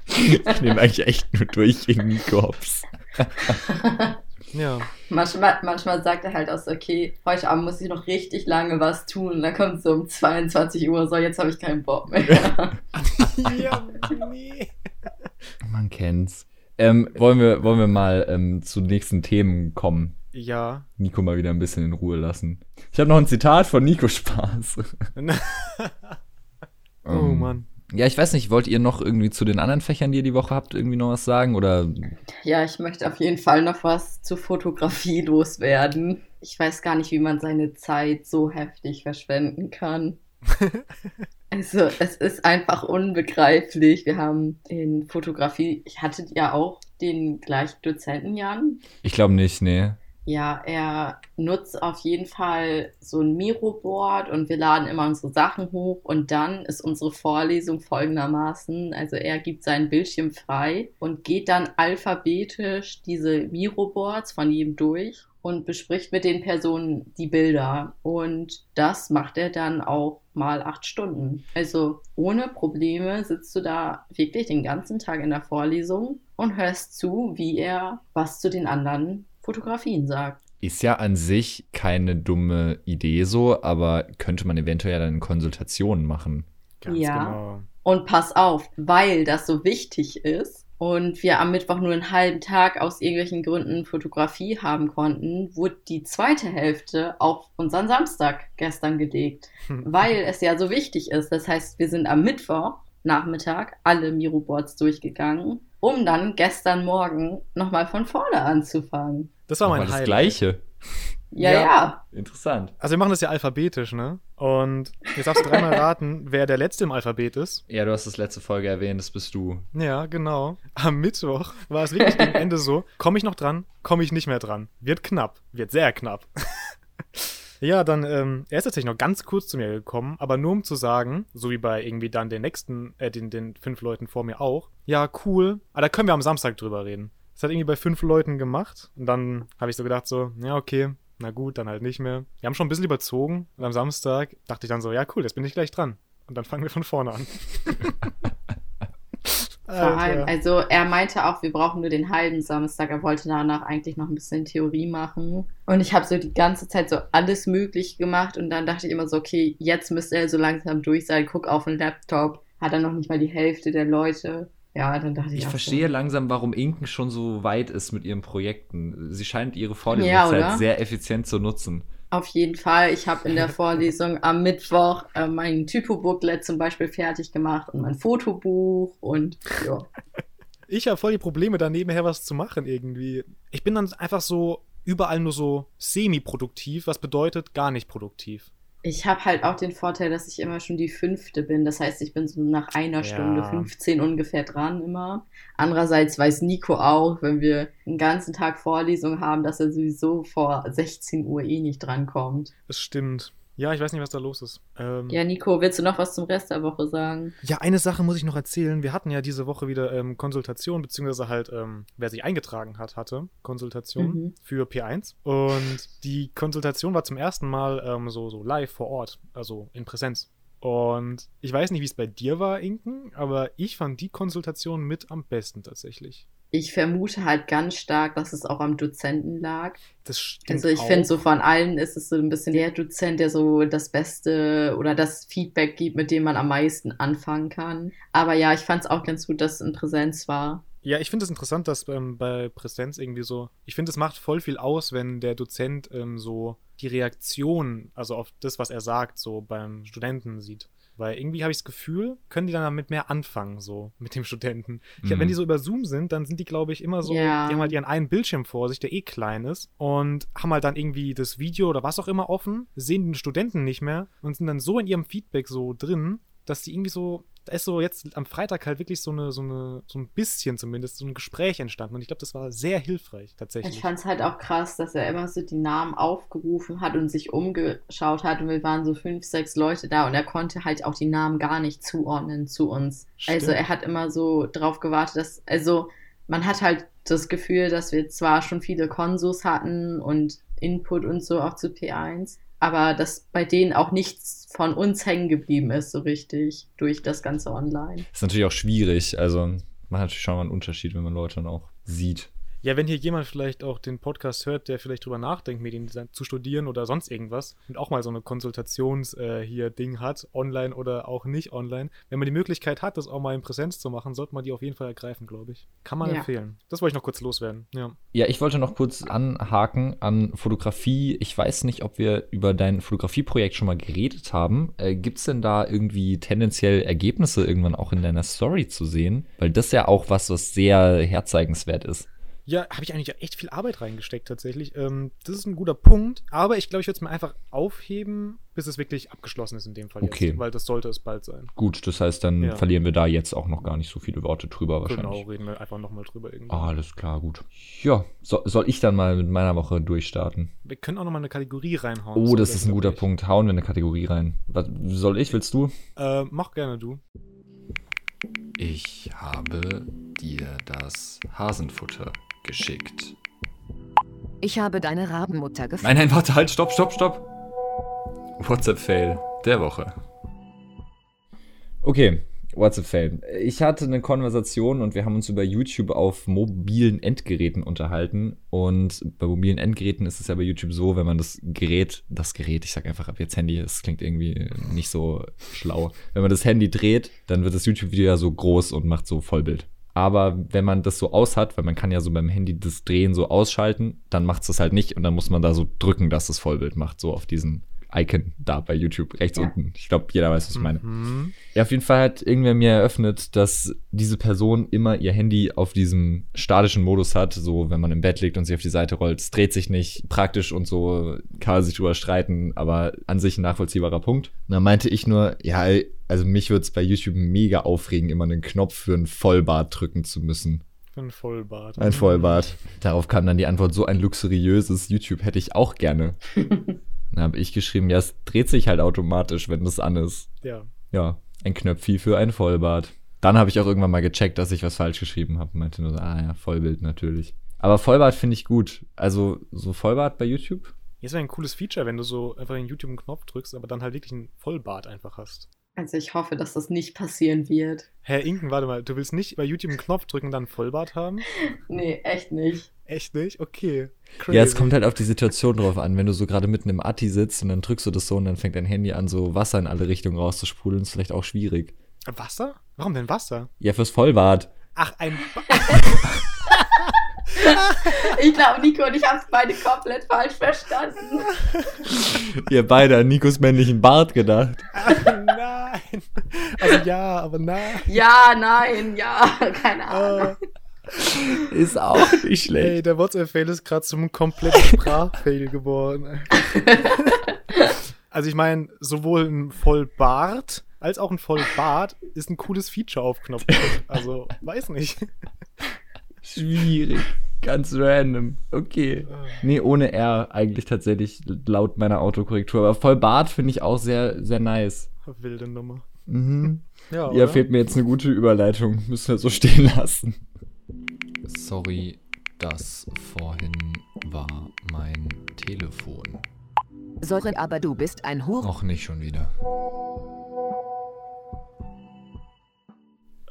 ich nehme eigentlich echt nur durch gegen Nico Hops. [laughs] Ja. manchmal, manchmal sagt er halt auch so, okay, heute Abend muss ich noch richtig lange was tun. Und dann kommt so um 22 Uhr, so, jetzt habe ich keinen Bock mehr. [laughs] ja, nee. Man kennt's. Ähm, wollen, wir, wollen wir mal ähm, zu nächsten Themen kommen? Ja. Nico mal wieder ein bisschen in Ruhe lassen. Ich habe noch ein Zitat von Nico Spaß. [laughs] oh Ähm, Mann. Ja, ich weiß nicht, wollt ihr noch irgendwie zu den anderen Fächern, die ihr die Woche habt, irgendwie noch was sagen? Oder Ja, ich möchte auf jeden Fall noch was zur Fotografie loswerden. Ich weiß gar nicht, wie man seine Zeit so heftig verschwenden kann. [laughs] Also, es ist einfach unbegreiflich. Wir haben in Fotografie, ich hatte ja auch den gleichen Dozenten, Jan. ich glaube nicht, nee. Ja, er nutzt auf jeden Fall so ein Miro-Board und wir laden immer unsere Sachen hoch und dann ist unsere Vorlesung folgendermaßen, also er gibt seinen Bildschirm frei und geht dann alphabetisch diese Miro-Boards von jedem durch und bespricht mit den Personen die Bilder und das macht er dann auch mal acht Stunden. Also ohne Probleme sitzt du da wirklich den ganzen Tag in der Vorlesung und hörst zu, wie er was zu den anderen Fotografien sagt. Ist ja an sich keine dumme Idee so, aber könnte man eventuell ja dann Konsultationen machen. Ganz Ja. genau. Und pass auf, weil das so wichtig ist und wir am Mittwoch nur einen halben Tag aus irgendwelchen Gründen Fotografie haben konnten, wurde die zweite Hälfte auf unseren Samstag gestern gelegt, weil es ja so wichtig ist. Das heißt, wir sind am Mittwoch Nachmittag alle Miro-Boards durchgegangen um dann gestern Morgen nochmal von vorne anzufangen. Das war Aber mein das Highlight. Gleiche. Ja, Ja. ja. Interessant. Also wir machen das ja alphabetisch, ne? Und jetzt darfst du dreimal [laughs] raten, wer der Letzte im Alphabet ist. Ja, du hast das letzte Folge erwähnt, das bist du. Ja, genau. Am Mittwoch war es wirklich gegen [laughs] Ende so, komme ich noch dran, komme ich nicht mehr dran. Wird knapp, wird sehr knapp. [laughs] ja, dann, ähm, er ist tatsächlich noch ganz kurz zu mir gekommen, aber nur um zu sagen, so wie bei irgendwie dann den nächsten, äh, den, den fünf Leuten vor mir auch, ja, cool, aber da können wir am Samstag drüber reden. Das hat irgendwie bei fünf Leuten gemacht und dann habe ich so gedacht so, ja, okay, na gut, dann halt nicht mehr. Wir haben schon ein bisschen überzogen und am Samstag dachte ich dann so, ja, cool, jetzt bin ich gleich dran. Und dann fangen wir von vorne an. [laughs] Vor allem, also er meinte auch, wir brauchen nur den halben Samstag. Er wollte danach eigentlich noch ein bisschen Theorie machen. Und ich habe so die ganze Zeit so alles möglich gemacht. Und dann dachte ich immer so, okay, jetzt müsste er so langsam durch sein. Guck auf den Laptop. Hat er noch nicht mal die Hälfte der Leute. Ja, dann dachte ich Ich verstehe so. langsam, warum Inken schon so weit ist mit ihren Projekten. Sie scheint ihre Ja, Vorlesungszeit oder? sehr effizient zu nutzen. Auf jeden Fall. Ich habe in der [laughs] Vorlesung am Mittwoch äh, mein Typo-Booklet zum Beispiel fertig gemacht und mein Fotobuch und ja. [laughs] Ich habe voll die Probleme, da nebenher was zu machen irgendwie. Ich bin dann einfach so überall nur so semi-produktiv, was bedeutet gar nicht produktiv. Ich habe halt auch den Vorteil, dass ich immer schon die fünfte bin. Das heißt, ich bin so nach einer Ja. Stunde 15 ungefähr dran immer. Andererseits weiß Nico auch, wenn wir einen ganzen Tag Vorlesung haben, dass er sowieso vor 16 Uhr eh nicht drankommt. Das stimmt. Ja, ich weiß nicht, was da los ist. Ähm, Ja, Nico, willst du noch was zum Rest der Woche sagen? Ja, eine Sache muss ich noch erzählen. Wir hatten ja diese Woche wieder ähm, Konsultation, beziehungsweise halt, ähm, wer sich eingetragen hat, hatte Konsultation Mhm. für P1. Und die Konsultation war zum ersten Mal ähm, so, so live vor Ort, also in Präsenz. Und ich weiß nicht, wie es bei dir war, Inken, aber ich fand die Konsultation mit am besten tatsächlich. Ich vermute halt ganz stark, dass es auch am Dozenten lag. Das stimmt Also ich finde, so von allen ist es so ein bisschen der Dozent, der so das Beste oder das Feedback gibt, mit dem man am meisten anfangen kann. Aber ja, ich fand es auch ganz gut, dass es in Präsenz war. Ja, ich finde es interessant, dass ähm, bei Präsenz irgendwie so, ich finde, es macht voll viel aus, wenn der Dozent ähm, so die Reaktion, also auf das, was er sagt, so beim Studenten sieht. Weil irgendwie habe ich das Gefühl, können die dann damit mehr anfangen, so mit dem Studenten. Ich, Mhm. Wenn die so über Zoom sind, dann sind die, glaube ich, immer so, Ja. die haben halt ihren einen Bildschirm vor sich, der eh klein ist, und haben halt dann irgendwie das Video oder was auch immer offen, sehen den Studenten nicht mehr und sind dann so in ihrem Feedback so drin, dass die irgendwie so, da ist so jetzt am Freitag halt wirklich so eine, so eine, so ein bisschen zumindest, so ein Gespräch entstanden. Und ich glaube, das war sehr hilfreich, tatsächlich. Ich fand es halt auch krass, dass er immer so die Namen aufgerufen hat und sich umgeschaut hat. Und wir waren so fünf, sechs Leute da und er konnte halt auch die Namen gar nicht zuordnen zu uns. Also Stimmt. er hat immer so drauf gewartet, dass, also man hat halt das Gefühl, dass wir zwar schon viele Konsus hatten und Input und so auch zu P1, aber dass bei denen auch nichts von uns hängen geblieben ist, so richtig, durch das ganze Online. Ist natürlich auch schwierig. Also man hat natürlich schon mal einen Unterschied, wenn man Leute dann auch sieht. Ja, wenn hier jemand vielleicht auch den Podcast hört, der vielleicht drüber nachdenkt, Mediendesign zu studieren oder sonst irgendwas und auch mal so eine Konsultations äh, hier Ding hat, online oder auch nicht online, wenn man die Möglichkeit hat, das auch mal in Präsenz zu machen, sollte man die auf jeden Fall ergreifen, glaube ich. Kann man Ja. empfehlen. Das wollte ich noch kurz loswerden. Ja. Ja, ich wollte noch kurz anhaken an Fotografie. Ich weiß nicht, ob wir über dein Fotografieprojekt schon mal geredet haben. Äh, Gibt es denn da irgendwie tendenziell Ergebnisse irgendwann auch in deiner Story zu sehen? Weil das ja auch was, was sehr herzeigenswert ist. Ja, habe ich eigentlich echt viel Arbeit reingesteckt tatsächlich. Ähm, das ist ein guter Punkt, aber ich glaube, ich würde es mir einfach aufheben, bis es wirklich abgeschlossen ist in dem Fall Okay. jetzt, weil das sollte es bald sein. Gut, das heißt, dann Ja. verlieren wir da jetzt auch noch gar nicht so viele Worte drüber wahrscheinlich. Genau, reden wir einfach nochmal drüber irgendwie. Ah, alles klar, gut. Ja, so, soll ich dann mal mit meiner Woche durchstarten? Wir können auch nochmal eine Kategorie reinhauen. Oh, das ist ein guter. Punkt. Hauen wir eine Kategorie rein. Was, soll ich, willst du? Äh, mach gerne du. Ich habe dir das Hasenfutter geschickt. Ich habe deine Rabenmutter gefunden. Nein, nein, warte, halt, stopp, stopp, stopp. WhatsApp-Fail der Woche. Okay, WhatsApp-Fail. Ich hatte eine Konversation und wir haben uns über YouTube auf mobilen Endgeräten unterhalten. Und bei mobilen Endgeräten ist es ja bei YouTube so, wenn man das Gerät, das Gerät, ich sag einfach ab jetzt Handy, das klingt irgendwie nicht so schlau. Wenn man das Handy dreht, dann wird das YouTube-Video ja so groß und macht so Vollbild. Aber wenn man das so aus hat, weil man kann ja so beim Handy das Drehen so ausschalten, dann macht es das halt nicht und dann muss man da so drücken, dass es Vollbild macht, so auf diesen Icon da bei YouTube, rechts Ja. unten. Ich glaube, jeder weiß, was ich meine. Mhm. Ja, auf jeden Fall hat irgendwer mir eröffnet, dass diese Person immer ihr Handy auf diesem statischen Modus hat, so wenn man im Bett liegt und sich auf die Seite rollt. Es dreht sich nicht praktisch und so, kann man sich drüber streiten, aber an sich ein nachvollziehbarer Punkt. Und dann meinte ich nur, ja, also mich würde es bei YouTube mega aufregen, immer einen Knopf für ein Vollbart drücken zu müssen. Ein Vollbart. Ein Vollbart. Darauf kam dann die Antwort, so ein luxuriöses YouTube hätte ich auch gerne. [laughs] Dann habe ich geschrieben, ja, es dreht sich halt automatisch, wenn das an ist. Ja. Ja, ein Knöpfi für ein Vollbart. Dann habe ich auch irgendwann mal gecheckt, dass ich was falsch geschrieben habe. Meinte nur so, ah ja, Vollbild natürlich. Aber Vollbart finde ich gut. Also so Vollbart bei YouTube? Jetzt wäre ein cooles Feature, wenn du so einfach in YouTube einen Knopf drückst, aber dann halt wirklich einen Vollbart einfach hast. Also ich hoffe, dass das nicht passieren wird. Herr Inken, warte mal, du willst nicht bei YouTube einen Knopf drücken und dann einen Vollbart haben? [laughs] Nee, echt nicht. Echt nicht? Okay. Crazy. Ja, es kommt halt auf die Situation drauf an. Wenn du so gerade mitten im Atti sitzt und dann drückst du das so und dann fängt dein Handy an, so Wasser in alle Richtungen rauszusprudeln, ist vielleicht auch schwierig. Wasser? Warum denn Wasser? Ja, fürs Vollbart. Ach, ein ba [laughs] Ich glaube, Nico und ich haben es beide komplett falsch verstanden. Ihr beide an Nikos männlichen Bart gedacht. Nein. Also ja, aber nein. Ja, nein, ja, [laughs] keine Ahnung. Oh, Ist auch [laughs] nicht schlecht. ey, der WhatsApp-Fail ist gerade zum kompletten Sprachfail geworden. Also ich meine, sowohl ein Vollbart als auch ein Vollbart ist ein cooles Feature auf Knopf. Also, weiß nicht. Schwierig. Ganz random. Okay. Nee, ohne R eigentlich tatsächlich laut meiner Autokorrektur. Aber Vollbart finde ich auch sehr, sehr nice. Wilde Nummer. Mhm. Ja, Ja, fehlt mir jetzt eine gute Überleitung. Müssen wir so stehen lassen. Sorry, das vorhin war mein Telefon. Sorry, aber du bist ein Hure. Noch nicht schon wieder.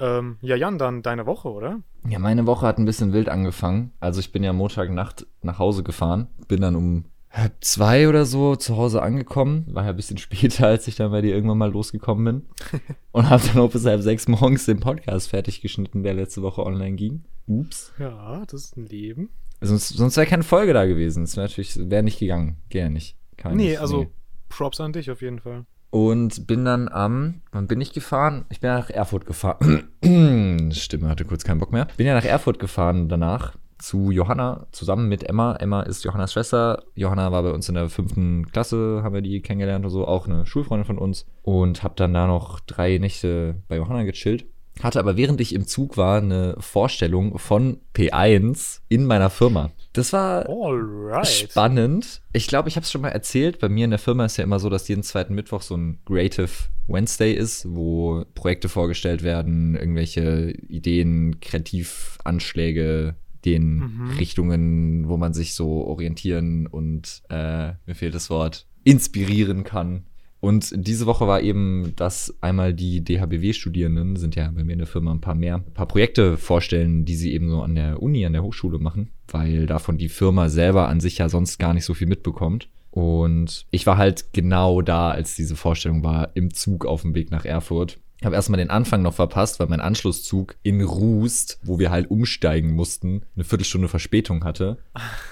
Ähm, ja, Jan, dann deine Woche, oder? Ja, meine Woche hat ein bisschen wild angefangen. Also ich bin ja Montagnacht nach Hause gefahren. Bin dann um halb zwei oder so zu Hause angekommen. War ja ein bisschen [laughs] später, als ich dann bei dir irgendwann mal losgekommen bin. [laughs] Und habe dann auch bis halb sechs morgens den Podcast fertig geschnitten, der letzte Woche online ging. Ups. Ja, das ist ein Leben. Sonst, sonst wäre keine Folge da gewesen. Es wäre natürlich, wäre nicht gegangen. Geht ja nicht. Kann nee, nicht, also Props an dich auf jeden Fall. Und bin dann am, wann bin ich gefahren? Ich bin nach Erfurt gefahren. [clears throat] Stimme hatte kurz keinen Bock mehr. Bin ja nach Erfurt gefahren danach zu Johanna zusammen mit Emma. Emma ist Johannas Schwester. Johanna war bei uns in der fünften Klasse, haben wir die kennengelernt und so, auch eine Schulfreundin von uns. Und habe dann da noch drei Nächte bei Johanna gechillt. Hatte aber während ich im Zug war eine Vorstellung von P1 in meiner Firma. Das war Alright. spannend. Ich glaube, ich habe es schon mal erzählt. Bei mir in der Firma ist ja immer so, dass jeden zweiten Mittwoch so ein Creative Wednesday ist, wo Projekte vorgestellt werden, irgendwelche Ideen, Kreativanschläge, den Mhm. Richtungen, wo man sich so orientieren und äh, mir fehlt das Wort inspirieren kann. Und diese Woche war eben, dass einmal die DHBW-Studierenden, sind ja bei mir in der Firma ein paar mehr, ein paar Projekte vorstellen, die sie eben so an der Uni, an der Hochschule machen, weil davon die Firma selber an sich ja sonst gar nicht so viel mitbekommt. Und ich war halt genau da, als diese Vorstellung war, im Zug auf dem Weg nach Erfurt. Habe erstmal den Anfang noch verpasst, weil mein Anschlusszug in Rust, wo wir halt umsteigen mussten, eine Viertelstunde Verspätung hatte.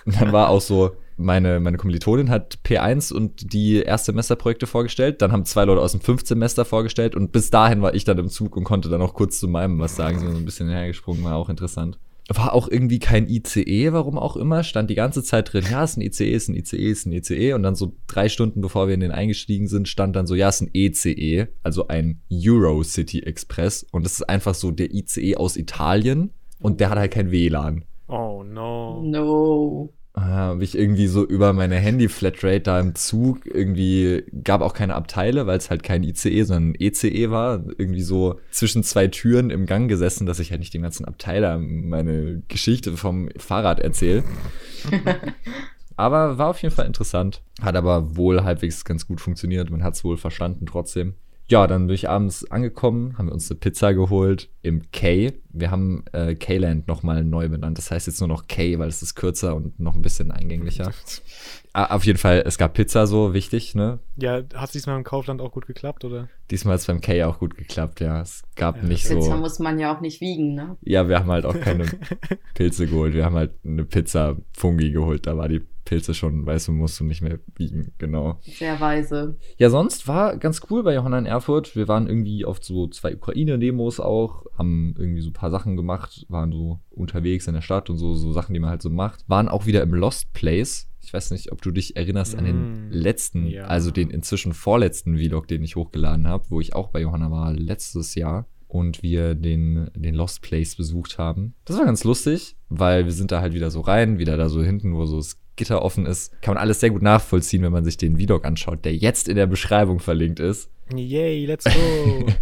Und dann war auch so, meine, meine Kommilitonin hat P1 und die Erstsemesterprojekte vorgestellt. Dann haben zwei Leute aus dem Fünftsemester vorgestellt und bis dahin war ich dann im Zug und konnte dann auch kurz zu meinem was sagen. So ein bisschen hergesprungen, war auch interessant. War auch irgendwie kein ICE, warum auch immer, stand die ganze Zeit drin, ja, ist ein ICE, ist ein ICE, ist ein ICE. Und dann so drei Stunden bevor wir in den eingestiegen sind, stand dann so, ja, ist ein ECE, also ein Eurocity Express. Und das ist einfach so der ICE aus Italien und der hat halt kein WLAN. Oh no. No. Habe ich irgendwie so über meine Handy-Flatrate da im Zug irgendwie, gab auch keine Abteile, weil es halt kein ICE, sondern ein ECE war. Irgendwie so zwischen zwei Türen im Gang gesessen, dass ich halt nicht den ganzen Abteiler meine Geschichte vom Fahrrad erzähle. [laughs] aber war auf jeden Fall interessant. Hat aber wohl halbwegs ganz gut funktioniert. Man hat es wohl verstanden trotzdem. Ja, dann bin ich abends angekommen, haben wir uns eine Pizza geholt im K. Wir haben äh, K-Land nochmal neu benannt. Das heißt jetzt nur noch K, weil es ist kürzer und noch ein bisschen eingänglicher. Ah, auf jeden Fall, es gab Pizza so, wichtig, ne? Ja, hat es diesmal im Kaufland auch gut geklappt, oder? Diesmal hat es beim K auch gut geklappt, ja. Es gab Ja, nicht Pizza so. muss man ja auch nicht wiegen, ne? Ja, wir haben halt auch keine [laughs] Pilze geholt. Wir haben halt eine Pizza Fungi geholt. Da war die Pilze schon, weißt du, musst du nicht mehr biegen, genau. Sehr weise. Ja, sonst war ganz cool bei Johanna in Erfurt. Wir waren irgendwie auf so zwei Ukraine-Demos auch, haben irgendwie so ein paar Sachen gemacht, waren so unterwegs in der Stadt und so, so Sachen, die man halt so macht. Waren auch wieder im Lost Place. Ich weiß nicht, ob du dich erinnerst an den Mm, letzten, ja. also den inzwischen vorletzten Vlog, den ich hochgeladen habe, wo ich auch bei Johanna war letztes Jahr und wir den, den Lost Place besucht haben. Das war ganz lustig, weil wir sind da halt wieder so rein, wieder da so hinten, wo so das Gitter offen ist. Kann man alles sehr gut nachvollziehen, wenn man sich den Vlog anschaut, der jetzt in der Beschreibung verlinkt ist. Yay, let's go. [laughs]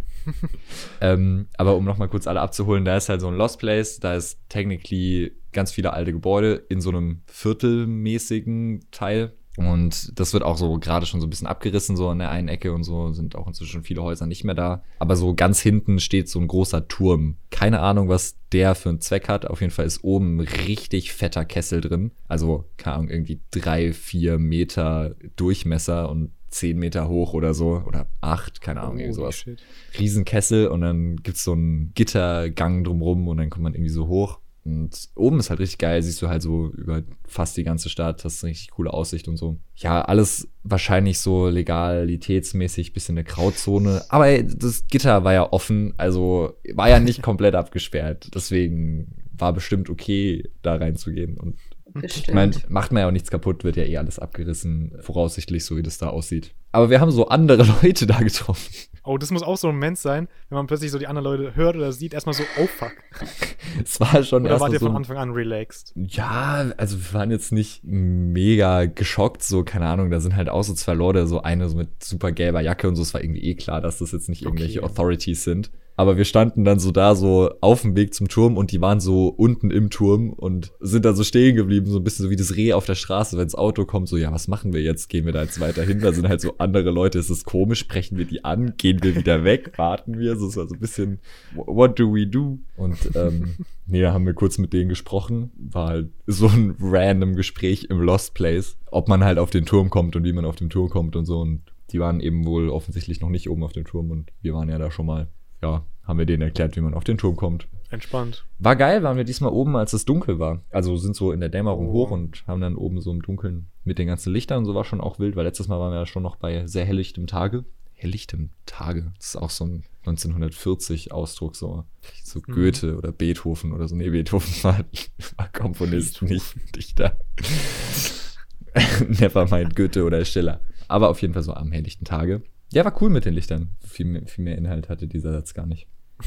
Ähm, aber um nochmal kurz alle abzuholen, da ist halt so ein Lost Place, da ist technically ganz viele alte Gebäude in so einem viertelmäßigen Teil. Und das wird auch so gerade schon so ein bisschen abgerissen, so an der einen Ecke und so, sind auch inzwischen viele Häuser nicht mehr da. Aber so ganz hinten steht so ein großer Turm. Keine Ahnung, was der für einen Zweck hat. Auf jeden Fall ist oben ein richtig fetter Kessel drin. Also, keine Ahnung, irgendwie drei, vier Meter Durchmesser und zehn Meter hoch oder so. Oder acht, keine Ahnung, irgendwie sowas. shit. Riesenkessel und dann gibt's so einen Gittergang drumrum und dann kommt man irgendwie so hoch. Und oben ist halt richtig geil, siehst du halt so über fast die ganze Stadt, hast eine richtig coole Aussicht und so. Ja, alles wahrscheinlich so legalitätsmäßig, bisschen eine Grauzone. Aber das Gitter war ja offen, also war ja nicht komplett abgesperrt. Deswegen war bestimmt okay, da reinzugehen. Und Bestimmt. ich meine, macht man ja auch nichts kaputt, wird ja eh alles abgerissen, voraussichtlich, so wie das da aussieht. Aber wir haben so andere [laughs] Leute da getroffen. Oh, das muss auch so ein Moment sein, wenn man plötzlich so die anderen Leute hört oder sieht, erstmal so, oh fuck. [laughs] Es war schon Oder erst wart ihr so von Anfang an relaxed? Ja, also wir waren jetzt nicht mega geschockt, so, keine Ahnung, da sind halt auch so zwei Leute, so eine so mit super gelber Jacke und so, es war irgendwie eh klar, dass das jetzt nicht irgendwelche Okay. Authorities sind. Aber wir standen dann so da, so auf dem Weg zum Turm und die waren so unten im Turm und sind da so stehen geblieben, so ein bisschen so wie das Reh auf der Straße, wenn das Auto kommt, so, ja, was machen wir jetzt? Gehen wir da jetzt weiter hin? Da sind halt so andere Leute, ist es komisch? Sprechen wir die an? Gehen wir wieder weg? Warten wir? So, es war so ein bisschen, what do we do? Und, ähm, [laughs] nee, da haben wir kurz mit denen gesprochen. War halt so ein random Gespräch im Lost Place, ob man halt auf den Turm kommt und wie man auf den Turm kommt und so. Und die waren eben wohl offensichtlich noch nicht oben auf dem Turm und wir waren ja da schon mal. Ja, haben wir denen erklärt, wie man auf den Turm kommt. Entspannt. War geil, waren wir diesmal oben, als es dunkel war. Also sind so in der Dämmerung Oh. hoch und haben dann oben so im Dunkeln mit den ganzen Lichtern und so war schon auch wild, weil letztes Mal waren wir ja schon noch bei sehr helllichtem Tage. Helllichtem Tage, das ist auch so ein 1940 Ausdruck, so, so Mhm. Goethe oder Beethoven oder so. Nee, Beethoven [laughs] war, war Komponist, nicht Dichter. [laughs] Never mind Goethe oder Schiller. Aber auf jeden Fall so am helllichten Tage. Ja, war cool mit den Lichtern. Viel mehr, viel mehr Inhalt hatte dieser Satz gar nicht. [laughs]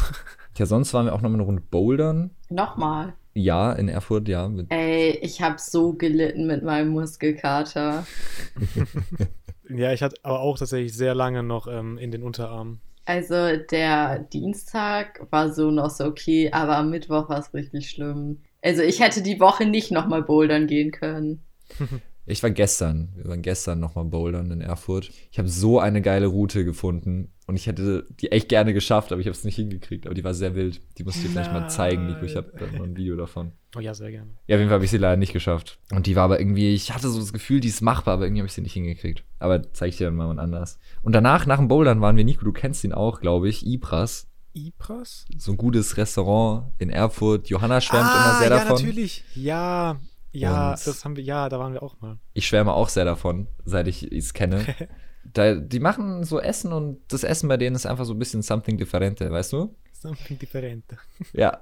Ja, sonst waren wir auch noch mal eine Runde bouldern. Nochmal. Ja, in Erfurt, ja. Mit, Ey, ich habe so gelitten mit meinem Muskelkater. [laughs] Ja, ich hatte aber auch tatsächlich sehr lange noch ähm, in den Unterarmen. Also der Dienstag war so noch so okay, aber am Mittwoch war es richtig schlimm. Also ich hätte die Woche nicht nochmal bouldern gehen können. [laughs] ich war gestern, wir waren gestern noch mal bouldern in Erfurt. Ich habe so eine geile Route gefunden und ich hätte die echt gerne geschafft, aber ich habe es nicht hingekriegt. Aber die war sehr wild. Die musst du dir vielleicht mal zeigen, Nico. Ich habe da noch ein Video davon. Oh ja, sehr gerne. Ja, auf jeden Fall habe ich sie leider nicht geschafft. Und die war aber irgendwie, ich hatte so das Gefühl, die ist machbar, aber irgendwie habe ich sie nicht hingekriegt. Aber zeig ich dir dann mal anders. Und danach, nach dem Bouldern waren wir, Nico, du kennst ihn auch, glaube ich, Ibras. Ibras? So ein gutes Restaurant in Erfurt. Johanna schwärmt ah, immer sehr ja, davon. natürlich. Ja, ja, Und- das haben wir, ja, da waren wir auch mal. Ich schwärme auch sehr davon, seit ich es kenne. [laughs] da, die machen so Essen und das Essen bei denen ist einfach so ein bisschen something differente, weißt du? Something different. [laughs] Ja.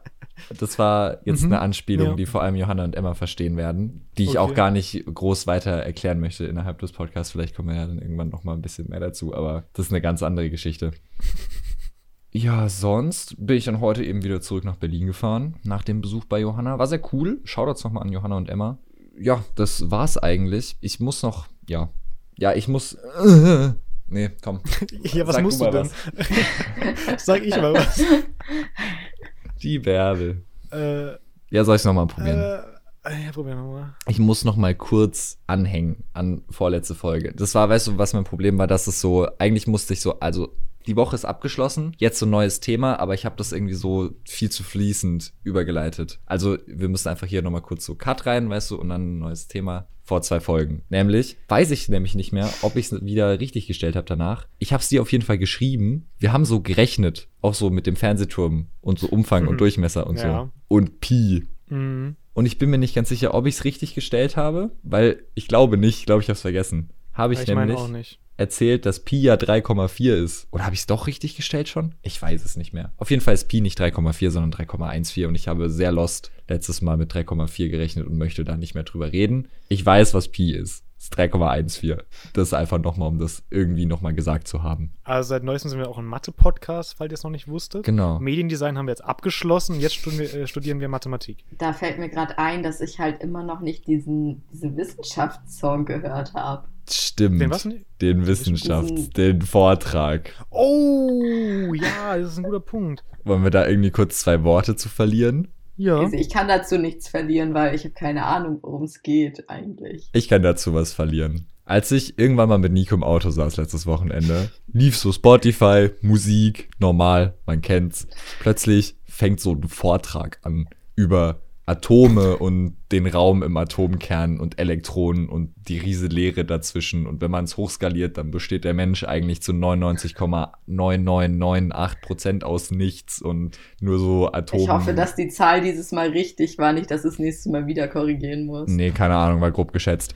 Das war jetzt Mhm, eine Anspielung, ja. die vor allem Johanna und Emma verstehen werden, die ich auch Okay. gar nicht groß weiter erklären möchte innerhalb des Podcasts. Vielleicht kommen wir ja dann irgendwann noch mal ein bisschen mehr dazu, aber das ist eine ganz andere Geschichte. [laughs] Ja, sonst bin ich dann heute eben wieder zurück nach Berlin gefahren, nach dem Besuch bei Johanna. War sehr cool. Shoutouts nochmal an Johanna und Emma. Ja, das war's eigentlich. Ich muss noch, ja. Ja, ich muss. [laughs] nee, komm. [laughs] Ja, was Sag musst du mal denn? [laughs] Sag ich mal was. Die Bärbel. äh, Ja, soll ich nochmal probieren? äh, ja, probieren wir mal. Ich muss noch mal kurz anhängen an vorletzte Folge. Das war, weißt du, was mein Problem war, dass es so, eigentlich musste ich so, also die Woche ist abgeschlossen, jetzt so ein neues Thema, aber ich habe das irgendwie so viel zu fließend übergeleitet. Also wir müssen einfach hier noch mal kurz so Cut rein, weißt du, und dann ein neues Thema vor zwei Folgen. Nämlich, weiß ich nämlich nicht mehr, ob ich es wieder richtig gestellt habe danach. Ich habe es dir auf jeden Fall geschrieben. Wir haben so gerechnet, auch so mit dem Fernsehturm und so Umfang und Mhm. Durchmesser und Ja. so. Und Pi. Mhm. und ich bin mir nicht ganz sicher, ob ich es richtig gestellt habe, weil ich glaube nicht, ich glaube, ich habe es vergessen. Habe ich, ich meine nämlich auch nicht. Erzählt, dass Pi ja 3,4 ist. Oder habe ich es doch richtig gestellt schon? Ich weiß es nicht mehr. Auf jeden Fall ist Pi nicht 3,4, sondern 3,14 und ich habe sehr lost letztes Mal mit 3,4 gerechnet und möchte da nicht mehr drüber reden. Ich weiß, was Pi ist. Es ist 3,14. Das ist einfach nochmal, um das irgendwie nochmal gesagt zu haben. Also seit neuestem sind wir auch ein Mathe-Podcast, falls ihr es noch nicht wusstet. Genau. Mediendesign haben wir jetzt abgeschlossen, jetzt studieren wir, äh, studieren wir Mathematik. Da fällt mir gerade ein, dass ich halt immer noch nicht diesen, diesen Wissenschaftssong gehört habe. Stimmt. Den was? Den Wissenschafts-, den Vortrag. Oh, ja, das ist ein guter Punkt. Wollen wir da irgendwie kurz zwei Worte zu verlieren? Ja. Also ich kann dazu nichts verlieren, weil ich habe keine Ahnung, worum es geht eigentlich. Ich kann dazu was verlieren. Als ich irgendwann mal mit Nico im Auto saß letztes Wochenende, lief so Spotify, Musik, normal, man kennt's. Plötzlich fängt so ein Vortrag an über Atome und den Raum im Atomkern und Elektronen und die riese Leere dazwischen. Und wenn man es hochskaliert, dann besteht der Mensch eigentlich zu 99,9998 Prozent aus nichts und nur so Atome. Ich hoffe, dass die Zahl dieses Mal richtig war, nicht, dass es nächstes Mal wieder korrigieren muss. Nee, keine Ahnung, war grob geschätzt.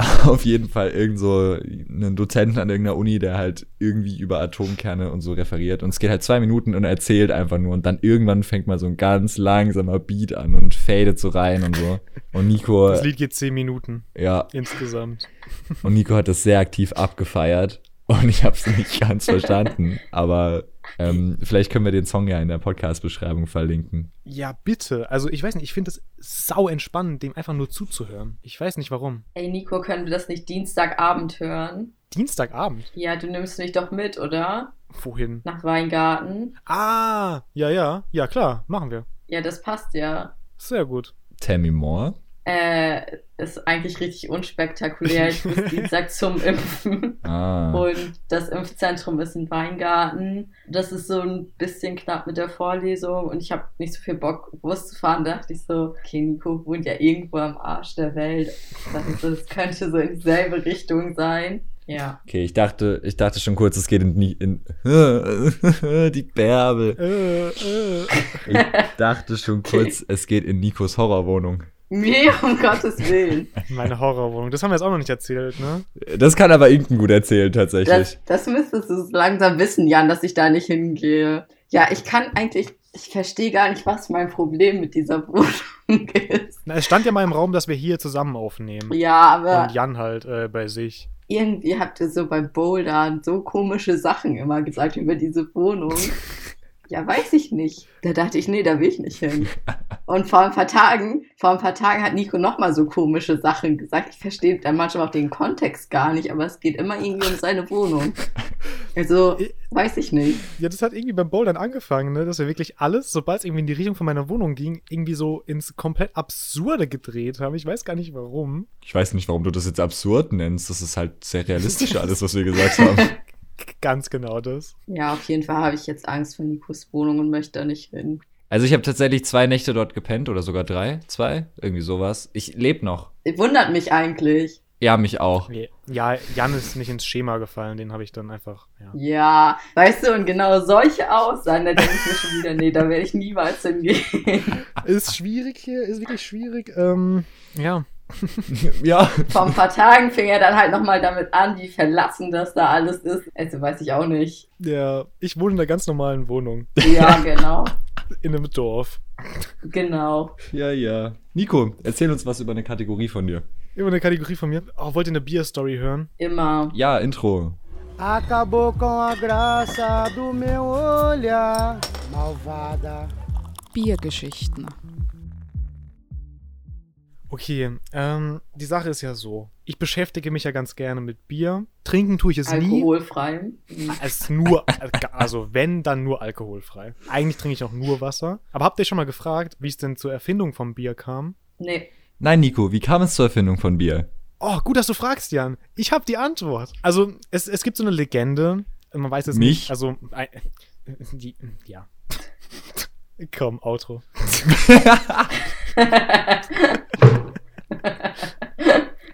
[laughs] Auf jeden Fall irgend so einen Dozenten an irgendeiner Uni, der halt irgendwie über Atomkerne und so referiert. Und es geht halt zwei Minuten und er erzählt einfach nur. Und dann irgendwann fängt mal so ein ganz langsamer Beat an und fadet so rein und so. Und Nico, [laughs] Das Lied geht 10 Minuten ja, insgesamt. und Nico hat das sehr aktiv abgefeiert. Und ich habe es nicht ganz verstanden. [laughs] Aber ähm, vielleicht können wir den Song ja in der Podcast-Beschreibung verlinken. Ja, bitte. Also ich weiß nicht, ich finde es sau entspannend, dem einfach nur zuzuhören. Ich weiß nicht warum. Ey, Nico, können wir das nicht Dienstagabend hören? Dienstagabend. Ja, du nimmst mich doch mit, oder? Wohin? Nach Weingarten. Ah, ja, ja. Ja, klar, machen wir. Ja, das passt ja. Sehr gut. Tell me more. Äh, ist eigentlich richtig unspektakulär. Ich muss [laughs] Dienstag zum Impfen. Ah. Und das Impfzentrum ist in Weingarten. Das ist so ein bisschen knapp mit der Vorlesung und ich habe nicht so viel Bock, Bus zu fahren. Da dachte ich so, okay, Nico wohnt ja irgendwo am Arsch der Welt. Ich dachte so, das könnte so in dieselbe Richtung sein. Ja. Okay, ich dachte, ich dachte schon kurz, es geht in, in [laughs] die Bärbel. [laughs] Ich dachte schon kurz, es geht in Nikos Horrorwohnung. Nee, [laughs] um Gottes Willen. Meine Horrorwohnung. Das haben wir jetzt auch noch nicht erzählt, ne? Das kann aber Inken gut erzählen, tatsächlich. Das, das müsstest du langsam wissen, Jan, dass ich da nicht hingehe. Ja, ich kann eigentlich, ich verstehe gar nicht, was mein Problem mit dieser Wohnung [laughs] ist. Na, es stand ja mal im Raum, dass wir hier zusammen aufnehmen. Ja, aber Und Jan halt äh, bei sich. irgendwie habt ihr so bei Bouldern so komische Sachen immer gesagt über diese Wohnung. [laughs] Ja, weiß ich nicht. Da dachte ich, nee, da will ich nicht hin. Und vor ein paar Tagen, vor ein paar Tagen hat Nico nochmal so komische Sachen gesagt. Ich verstehe dann manchmal auch den Kontext gar nicht, aber es geht immer irgendwie um seine Wohnung. Also, weiß ich nicht. Ja, das hat irgendwie beim Bouldern angefangen, ne? dass wir wirklich alles, sobald es irgendwie in die Richtung von meiner Wohnung ging, irgendwie so ins komplett Absurde gedreht haben. Ich weiß gar nicht warum. Ich weiß nicht, warum du das jetzt absurd nennst. Das ist halt sehr realistisch [laughs] alles, was wir gesagt haben. Ganz genau das. Ja, auf jeden Fall habe ich jetzt Angst vor Nikos Wohnung und möchte da nicht hin. Also ich habe tatsächlich zwei Nächte dort gepennt oder sogar drei, zwei, irgendwie sowas. Ich lebe noch. Wundert mich eigentlich. Ja, mich auch. Ja, Jan ist nicht ins Schema gefallen, den habe ich dann einfach, ja. Ja, weißt du, und genau solche Aussagen, da denke ich mir schon wieder, nee, da werde ich niemals hingehen. [laughs] Ist schwierig hier, ist wirklich schwierig. Ähm, ja. [laughs] ja. Vor ein paar Tagen fing er dann halt nochmal damit an, wie verlassen das da alles ist. Also weiß ich auch nicht. Ja, ich wohne in einer ganz normalen Wohnung. Ja, [laughs] genau. In einem Dorf. Genau. Ja, ja. Nico, erzähl uns was über eine Kategorie von dir. Immer eine Kategorie von mir. Oh, wollt ihr eine Bier-Story hören? Immer. Ja, Intro. Acabou com a graça do meu olhar, malvada. Biergeschichten. Okay, ähm, die Sache ist ja so. Ich beschäftige mich ja ganz gerne mit Bier. Trinken tue ich es nie. Alkoholfrei. Mhm. Es ist nur, also wenn, dann nur alkoholfrei. Eigentlich trinke ich auch nur Wasser. Aber habt ihr schon mal gefragt, wie es denn zur Erfindung vom Bier kam? Nee. Nein, Nico, wie kam es zur Erfindung von Bier? Oh, gut, dass du fragst, Jan. Ich habe die Antwort. Also, es, es gibt so eine Legende. Man weiß es Mich? nicht. Also, äh, die, ja. Komm, Outro. [laughs]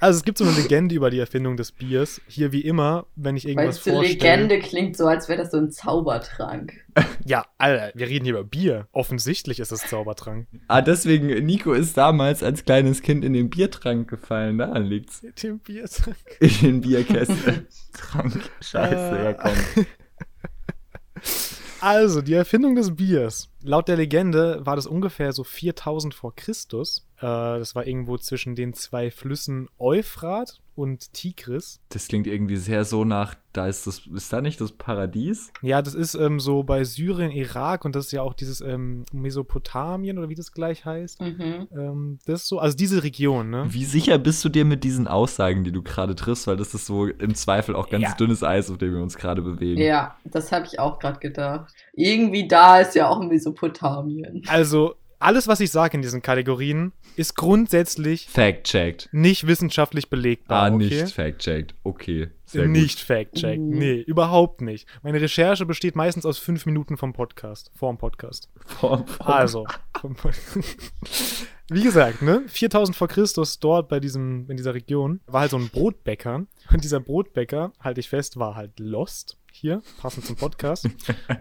Also es gibt so eine Legende über die Erfindung des Biers. Hier wie immer, wenn ich irgendwas Weißt du, vorstelle. Legende klingt so, als wäre das so ein Zaubertrank. [laughs] Ja, Alter, wir reden hier über Bier. Offensichtlich ist es Zaubertrank. Ah, deswegen, Nico ist damals als kleines Kind in den Biertrank gefallen. Daran liegt's. Dem Biertrank. In den Bierkessel. Trank. [laughs] Scheiße, ja komm. Also, die Erfindung des Biers. Laut der Legende war das ungefähr so 4000 vor Christus. Äh, das war irgendwo zwischen den zwei Flüssen Euphrat und Tigris. Das klingt irgendwie sehr so nach, da ist das, ist da nicht das Paradies? Ja, das ist ähm, so bei Syrien, Irak und das ist ja auch dieses ähm, Mesopotamien oder wie das gleich heißt. Mhm. Ähm, das ist so, also diese Region, ne? Wie sicher bist du dir mit diesen Aussagen, die du gerade triffst? Weil das ist so im Zweifel auch ganz Ja. dünnes Eis, auf dem wir uns gerade bewegen. Ja, das habe ich auch gerade gedacht. Irgendwie da ist ja auch Mesopotamien. Also, alles, was ich sage in diesen Kategorien, ist grundsätzlich Fact-checked. nicht wissenschaftlich belegbar. Ah, okay? nicht fact-checked. Okay. Sehr nicht fact-check. Mhm. Nee, überhaupt nicht. Meine Recherche besteht meistens aus fünf Minuten vom Podcast. Vorm Podcast. Form, Form. Also. [laughs] Wie gesagt, ne? 4000 vor Christus dort bei diesem, in dieser Region war halt so ein Brotbäcker. Und dieser Brotbäcker, halte ich fest, war halt lost. Hier, passend zum Podcast.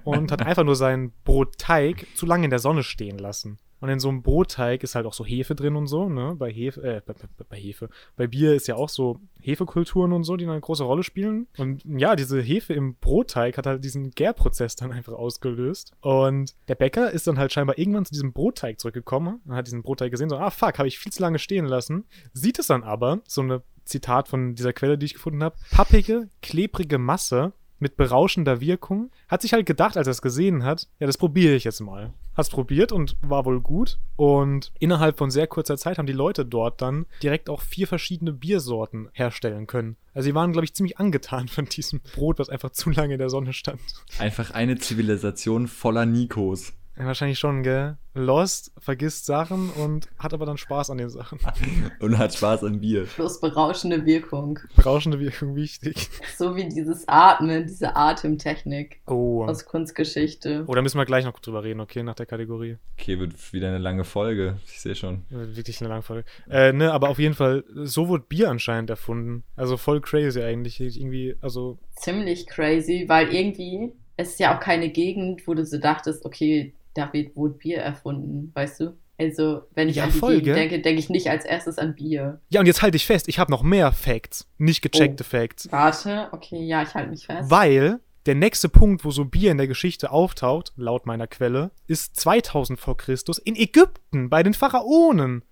und hat einfach nur seinen Brotteig zu lange in der Sonne stehen lassen. Und in so einem Brotteig ist halt auch so Hefe drin und so, ne? Bei Hefe, äh, bei, bei, bei Hefe. Bei Bier ist ja auch so Hefekulturen und so, die eine große Rolle spielen. Und ja, diese Hefe im Brotteig hat halt diesen Gärprozess dann einfach ausgelöst. Und der Bäcker ist dann halt scheinbar irgendwann zu diesem Brotteig zurückgekommen und hat diesen Brotteig gesehen, so, ah fuck, habe ich viel zu lange stehen lassen. Sieht es dann aber, so eine Zitat von dieser Quelle, die ich gefunden habe, pappige, klebrige Masse mit berauschender Wirkung. Hat sich halt gedacht, als er es gesehen hat, ja, das probiere ich jetzt mal. Hat's probiert und war wohl gut. Und innerhalb von sehr kurzer Zeit haben die Leute dort dann direkt auch vier verschiedene Biersorten herstellen können. Also sie waren, glaube ich, ziemlich angetan von diesem Brot, was einfach zu lange in der Sonne stand. Einfach eine Zivilisation voller Nikos. Ja, wahrscheinlich schon, gell? Lost, vergisst Sachen und hat aber dann Spaß an den Sachen. [laughs] Und hat Spaß am Bier. Plus berauschende Wirkung. Berauschende Wirkung wichtig. So wie dieses Atmen, diese Atemtechnik Oh. aus Kunstgeschichte. Oh, da müssen wir gleich noch drüber reden, okay, nach der Kategorie. Okay, wird wieder eine lange Folge. Ich sehe schon. Ja, Wirklich eine lange Folge. Äh, ne, aber auf jeden Fall, so wurde Bier anscheinend erfunden. Also voll crazy eigentlich. Irgendwie, also, Ziemlich crazy, weil irgendwie es ist ja auch keine Gegend, wo du so dachtest, okay, da wird wohl Bier erfunden, weißt du? Also, wenn ich Ja, an die voll, denke, denke ich nicht als erstes an Bier. Ja, und jetzt halte ich fest, ich habe noch mehr Facts, nicht gecheckte Facts. Warte, okay, ja, ich halte mich fest. Weil der nächste Punkt, wo so Bier in der Geschichte auftaucht, laut meiner Quelle, ist 2000 vor Christus in Ägypten bei den Pharaonen.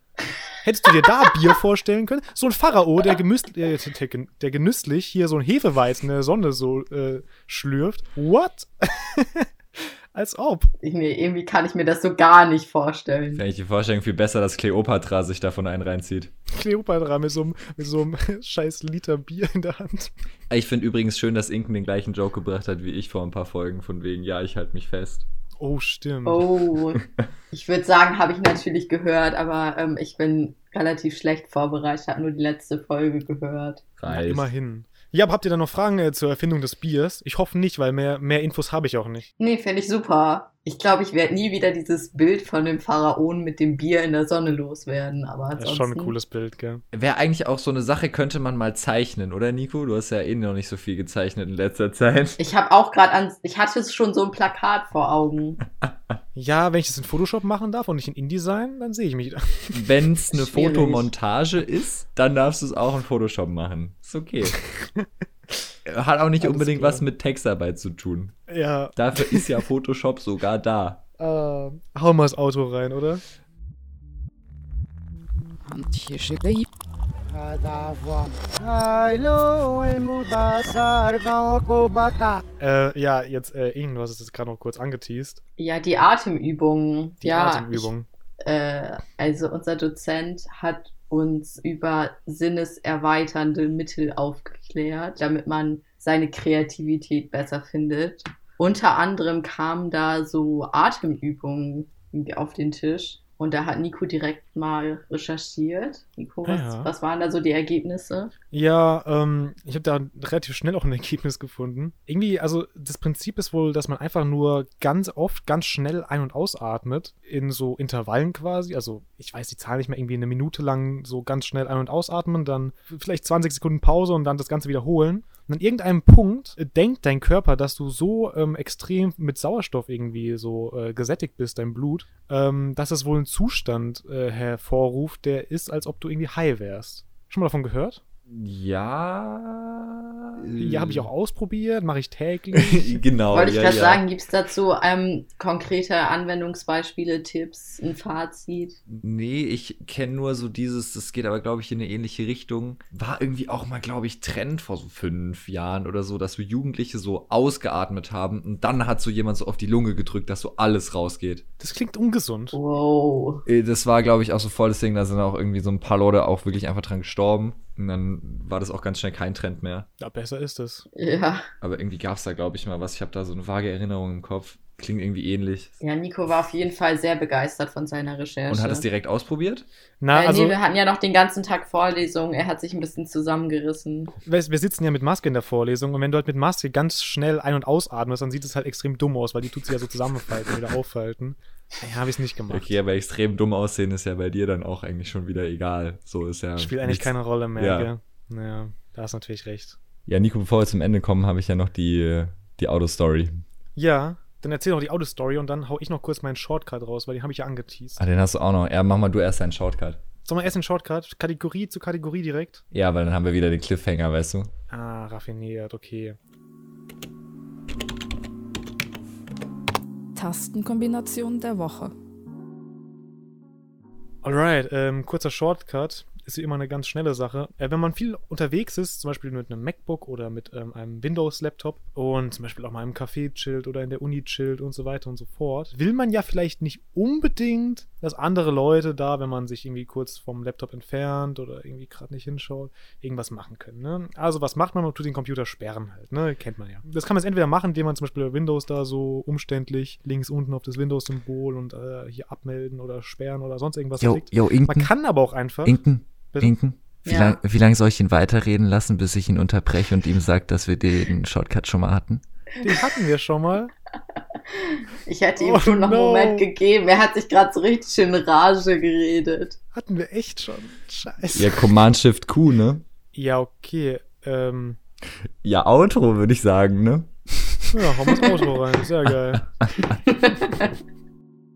Hättest du dir da [laughs] Bier vorstellen können? So ein Pharao, der, der, der genüsslich hier so ein Hefeweizen in der Sonne so äh, schlürft. What? [laughs] Als ob. Ich, nee, irgendwie kann ich mir das so gar nicht vorstellen. Fände ich die Vorstellung viel besser, dass Kleopatra sich davon einen reinzieht. Kleopatra mit so einem, mit so einem [laughs] scheiß Liter Bier in der Hand. Ich finde übrigens schön, dass Inken den gleichen Joke gebracht hat wie ich vor ein paar Folgen, von wegen, ja, ich halte mich fest. Oh, stimmt. Oh, [laughs] ich würde sagen, habe ich natürlich gehört, aber ähm, ich bin relativ schlecht vorbereitet, habe nur die letzte Folge gehört. Reicht. immerhin. Ja, habt ihr da noch Fragen äh, zur Erfindung des Biers? Ich hoffe nicht, weil mehr, mehr Infos habe ich auch nicht. Nee, finde ich super. Ich glaube, ich werde nie wieder dieses Bild von dem Pharaonen mit dem Bier in der Sonne loswerden, aber Das ist schon ein cooles Bild, gell? Wäre eigentlich auch so eine Sache, könnte man mal zeichnen, oder Nico? Du hast ja eh noch nicht so viel gezeichnet in letzter Zeit. Ich habe auch gerade an... Ich hatte schon so ein Plakat vor Augen. [laughs] Ja, wenn ich das in Photoshop machen darf und nicht in InDesign, dann sehe ich mich. [laughs] Wenn es eine Schwierig. Fotomontage ist, dann darfst du es auch in Photoshop machen. Ist okay. [laughs] Hat auch nicht Alles unbedingt klar. was mit Textarbeit zu tun. Ja, Dafür ist ja Photoshop sogar da. [laughs] äh, hau mal das Auto rein, oder? Äh, ja, jetzt, äh, Ing, du hast es jetzt gerade noch kurz angeteased. Ja, die Atemübungen. Die ja, Atemübung. Ich, äh, also unser Dozent hat uns über sinneserweiternde Mittel aufgeklärt, damit man seine Kreativität besser findet. Unter anderem kamen da so Atemübungen auf den Tisch. Und da hat Nico direkt mal recherchiert. Nico, was, Ja. was waren da so die Ergebnisse? Ja, ähm, ich habe da relativ schnell auch ein [laughs] Ergebnis gefunden. Irgendwie, also das Prinzip ist wohl, dass man einfach nur ganz oft, ganz schnell ein- und ausatmet, in so Intervallen quasi. Also ich weiß die Zahl nicht mehr, irgendwie eine Minute lang so ganz schnell ein- und ausatmen, dann vielleicht 20 Sekunden Pause und dann das Ganze wiederholen. Und an irgendeinem Punkt äh, denkt dein Körper, dass du so ähm, extrem mit Sauerstoff irgendwie so äh, gesättigt bist, dein Blut, ähm, dass es wohl einen Zustand äh, hervorruft, der ist, als ob du irgendwie high wärst. Schon mal davon gehört? Ja. Ja, habe ich auch ausprobiert, mache ich täglich. [laughs] genau. Wollte ich ja, gerade ja. sagen, gibt es dazu ähm, konkrete Anwendungsbeispiele, Tipps, ein Fazit? Nee, ich kenne nur so dieses, das geht aber, glaube ich, in eine ähnliche Richtung. War irgendwie auch mal, glaube ich, Trend vor so fünf Jahren oder so, dass wir Jugendliche so ausgeatmet haben und dann hat so jemand so auf die Lunge gedrückt, dass so alles rausgeht. Das klingt ungesund. Wow. Äh, Das war, glaube ich, auch so voll das Ding, da sind auch irgendwie so ein paar Leute auch wirklich einfach dran gestorben. Und dann war das auch ganz schnell kein Trend mehr. Ja, besser ist es. Ja. Aber irgendwie gab es da, glaube ich, mal was. Ich habe da so eine vage Erinnerung im Kopf. Klingt irgendwie ähnlich. Ja, Nico war auf jeden Fall sehr begeistert von seiner Recherche. Und hat es direkt ausprobiert? Na, äh, also, nee, wir hatten ja noch den ganzen Tag Vorlesung. Er hat sich ein bisschen zusammengerissen. wir, wir sitzen ja mit Maske in der Vorlesung und wenn du halt mit Maske ganz schnell ein- und ausatmest, dann sieht es halt extrem dumm aus, weil die tut sich ja so zusammenfalten und wieder aufhalten. Ja, habe ich es nicht gemacht. Okay, aber extrem dumm aussehen ist ja bei dir dann auch eigentlich schon wieder egal. So ist ja. Spielt eigentlich nichts- keine Rolle mehr, Ja. gell? Ja, da hast natürlich recht. Ja, Nico, bevor wir zum Ende kommen, habe ich ja noch die, die Autostory. Ja, dann erzähl doch die Autostory und dann hau ich noch kurz meinen Shortcut raus, weil den habe ich ja angeteased. Ah, den hast du auch noch. Ja, mach mal du erst deinen Shortcut. Sollen wir erst den Shortcut? Kategorie zu Kategorie direkt? Ja, weil dann haben wir wieder den Cliffhanger, weißt du? Ah, raffiniert, okay. Tastenkombination der Woche. Alright, ähm, kurzer Shortcut. Ist wie immer eine ganz schnelle Sache. Äh, wenn man viel unterwegs ist, zum Beispiel mit einem MacBook oder mit ähm, einem Windows-Laptop und zum Beispiel auch mal im Café chillt oder in der Uni chillt und so weiter und so fort, will man ja vielleicht nicht unbedingt, dass andere Leute da, wenn man sich irgendwie kurz vom Laptop entfernt oder irgendwie gerade nicht hinschaut, irgendwas machen können. Ne? Also was macht man? Man tut den Computer sperren halt, ne? Kennt man ja. Das kann man jetzt entweder machen, indem man zum Beispiel Windows da so umständlich links unten auf das Windows-Symbol und äh, hier abmelden oder sperren oder sonst irgendwas klickt. yo, Man kann aber auch einfach. Inken, Bitte? Inken. Wie, Ja. lang, wie lange soll ich ihn weiterreden lassen, bis ich ihn unterbreche und ihm sage, dass wir den Shortcut schon mal hatten? Den hatten wir schon mal. Ich hätte ihm Oh, schon noch einen no. Moment gegeben. Er hat sich gerade so richtig in Rage geredet. Hatten wir echt schon. Scheiße. Ja, Command Shift Q, ne? Ja, okay. Ähm, Ja, Outro, würde ich sagen, ne? ja, hau mal das Auto rein. Sehr geil. [laughs]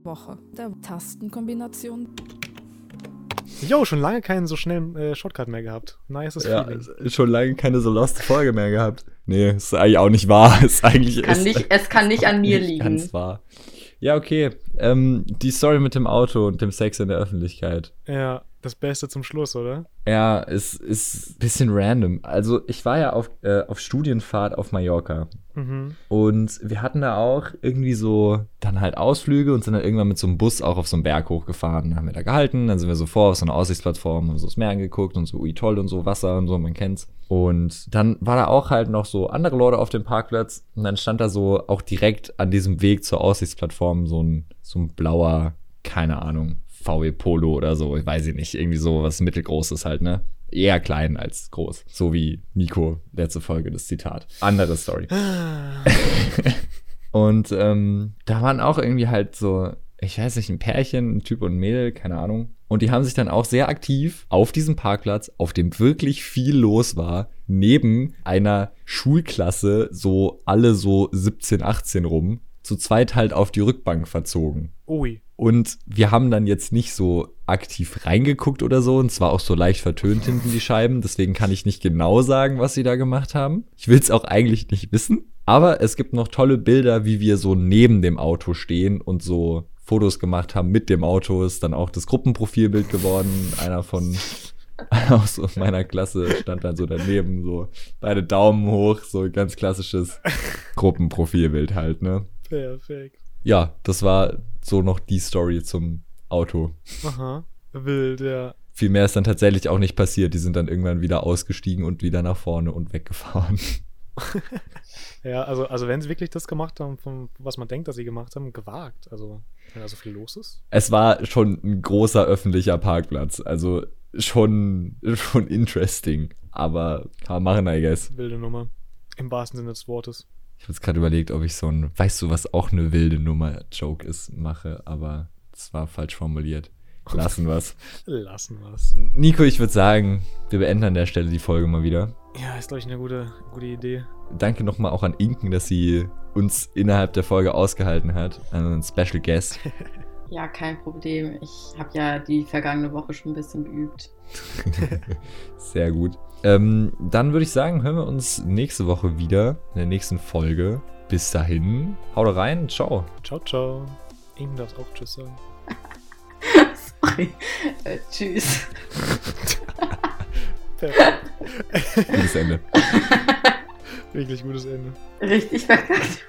Woche der Tastenkombination. Jo, schon lange keinen so schnellen äh, Shortcut mehr gehabt. Nices Ja, Feeling. schon lange keine so lost Folge mehr gehabt. Nee, ist eigentlich auch nicht wahr. [laughs] Ist eigentlich Kann ist nicht, es kann nicht an mir nicht liegen. Ganz wahr. Ja, okay. Ähm, die Story mit dem Auto und dem Sex in der Öffentlichkeit. Ja, das Beste zum Schluss, oder? Ja, es ist ein bisschen random. Also, ich war ja auf, äh, auf Studienfahrt auf Mallorca. Mhm. Und wir hatten da auch irgendwie so dann halt Ausflüge und sind dann irgendwann mit so einem Bus auch auf so einen Berg hochgefahren. Dann haben wir da gehalten, dann sind wir so vor auf so eine Aussichtsplattform, haben so das Meer angeguckt und so, ui toll und so, Wasser und so, man kennt's. Und dann war da auch halt noch so andere Leute auf dem Parkplatz und dann stand da so auch direkt an diesem Weg zur Aussichtsplattform so ein, so ein blauer, keine Ahnung, VW Polo oder so, ich weiß ich nicht, irgendwie so was mittelgroßes halt, ne? Eher klein als groß. So wie Nico, letzte Folge, das Zitat. Andere Story. [laughs] Und ähm, da waren auch irgendwie halt so, ich weiß nicht, ein Pärchen, ein Typ und ein Mädel, keine Ahnung. Und die haben sich dann auch sehr aktiv auf diesem Parkplatz, auf dem wirklich viel los war, neben einer Schulklasse, so alle so 17, 18 rum, zu zweit halt auf die Rückbank verzogen. Ui. Und wir haben dann jetzt nicht so aktiv reingeguckt oder so. Und zwar auch so leicht vertönt hinten die Scheiben. Deswegen kann ich nicht genau sagen, was sie da gemacht haben. Ich will es auch eigentlich nicht wissen. Aber es gibt noch tolle Bilder, wie wir so neben dem Auto stehen und so Fotos gemacht haben mit dem Auto. Ist dann auch das Gruppenprofilbild geworden. Einer von [laughs] aus meiner Klasse stand dann so daneben, so beide Daumen hoch, so ganz klassisches Gruppenprofilbild halt, ne? Perfekt. Ja, das war so noch die Story zum Auto. Aha. Wild, ja. Viel mehr ist dann tatsächlich auch nicht passiert. Die sind dann irgendwann wieder ausgestiegen und wieder nach vorne und weggefahren. [laughs] Ja, also, also wenn sie wirklich das gemacht haben, von was man denkt, dass sie gemacht haben, gewagt. Also, wenn da so viel los ist. Es war schon ein großer öffentlicher Parkplatz. Also schon, schon interesting. Aber kann man machen, I guess. Wilde Nummer. Im wahrsten Sinne des Wortes. Ich habe jetzt gerade überlegt, ob ich so ein, weißt du, was auch eine wilde Nummer-Joke ist, mache, aber es war falsch formuliert. Lassen wir's. [laughs] Lassen wir's. Nico, ich würde sagen, wir beenden an der Stelle die Folge mal wieder. Ja, ist, glaube ich, eine gute, gute Idee. Danke nochmal auch an Inken, dass sie uns innerhalb der Folge ausgehalten hat. An unseren Special Guest. [laughs] Ja, kein Problem. Ich habe ja die vergangene Woche schon ein bisschen geübt. [laughs] Sehr gut. Ähm, dann würde ich sagen, hören wir uns nächste Woche wieder in der nächsten Folge. Bis dahin, haut rein, ciao. Ciao, ciao. Ihm darf auch Tschüss sagen. [laughs] Sorry. Äh, tschüss. [laughs] Perfekt. Gutes Ende. Wirklich gutes Ende. Richtig verkackt.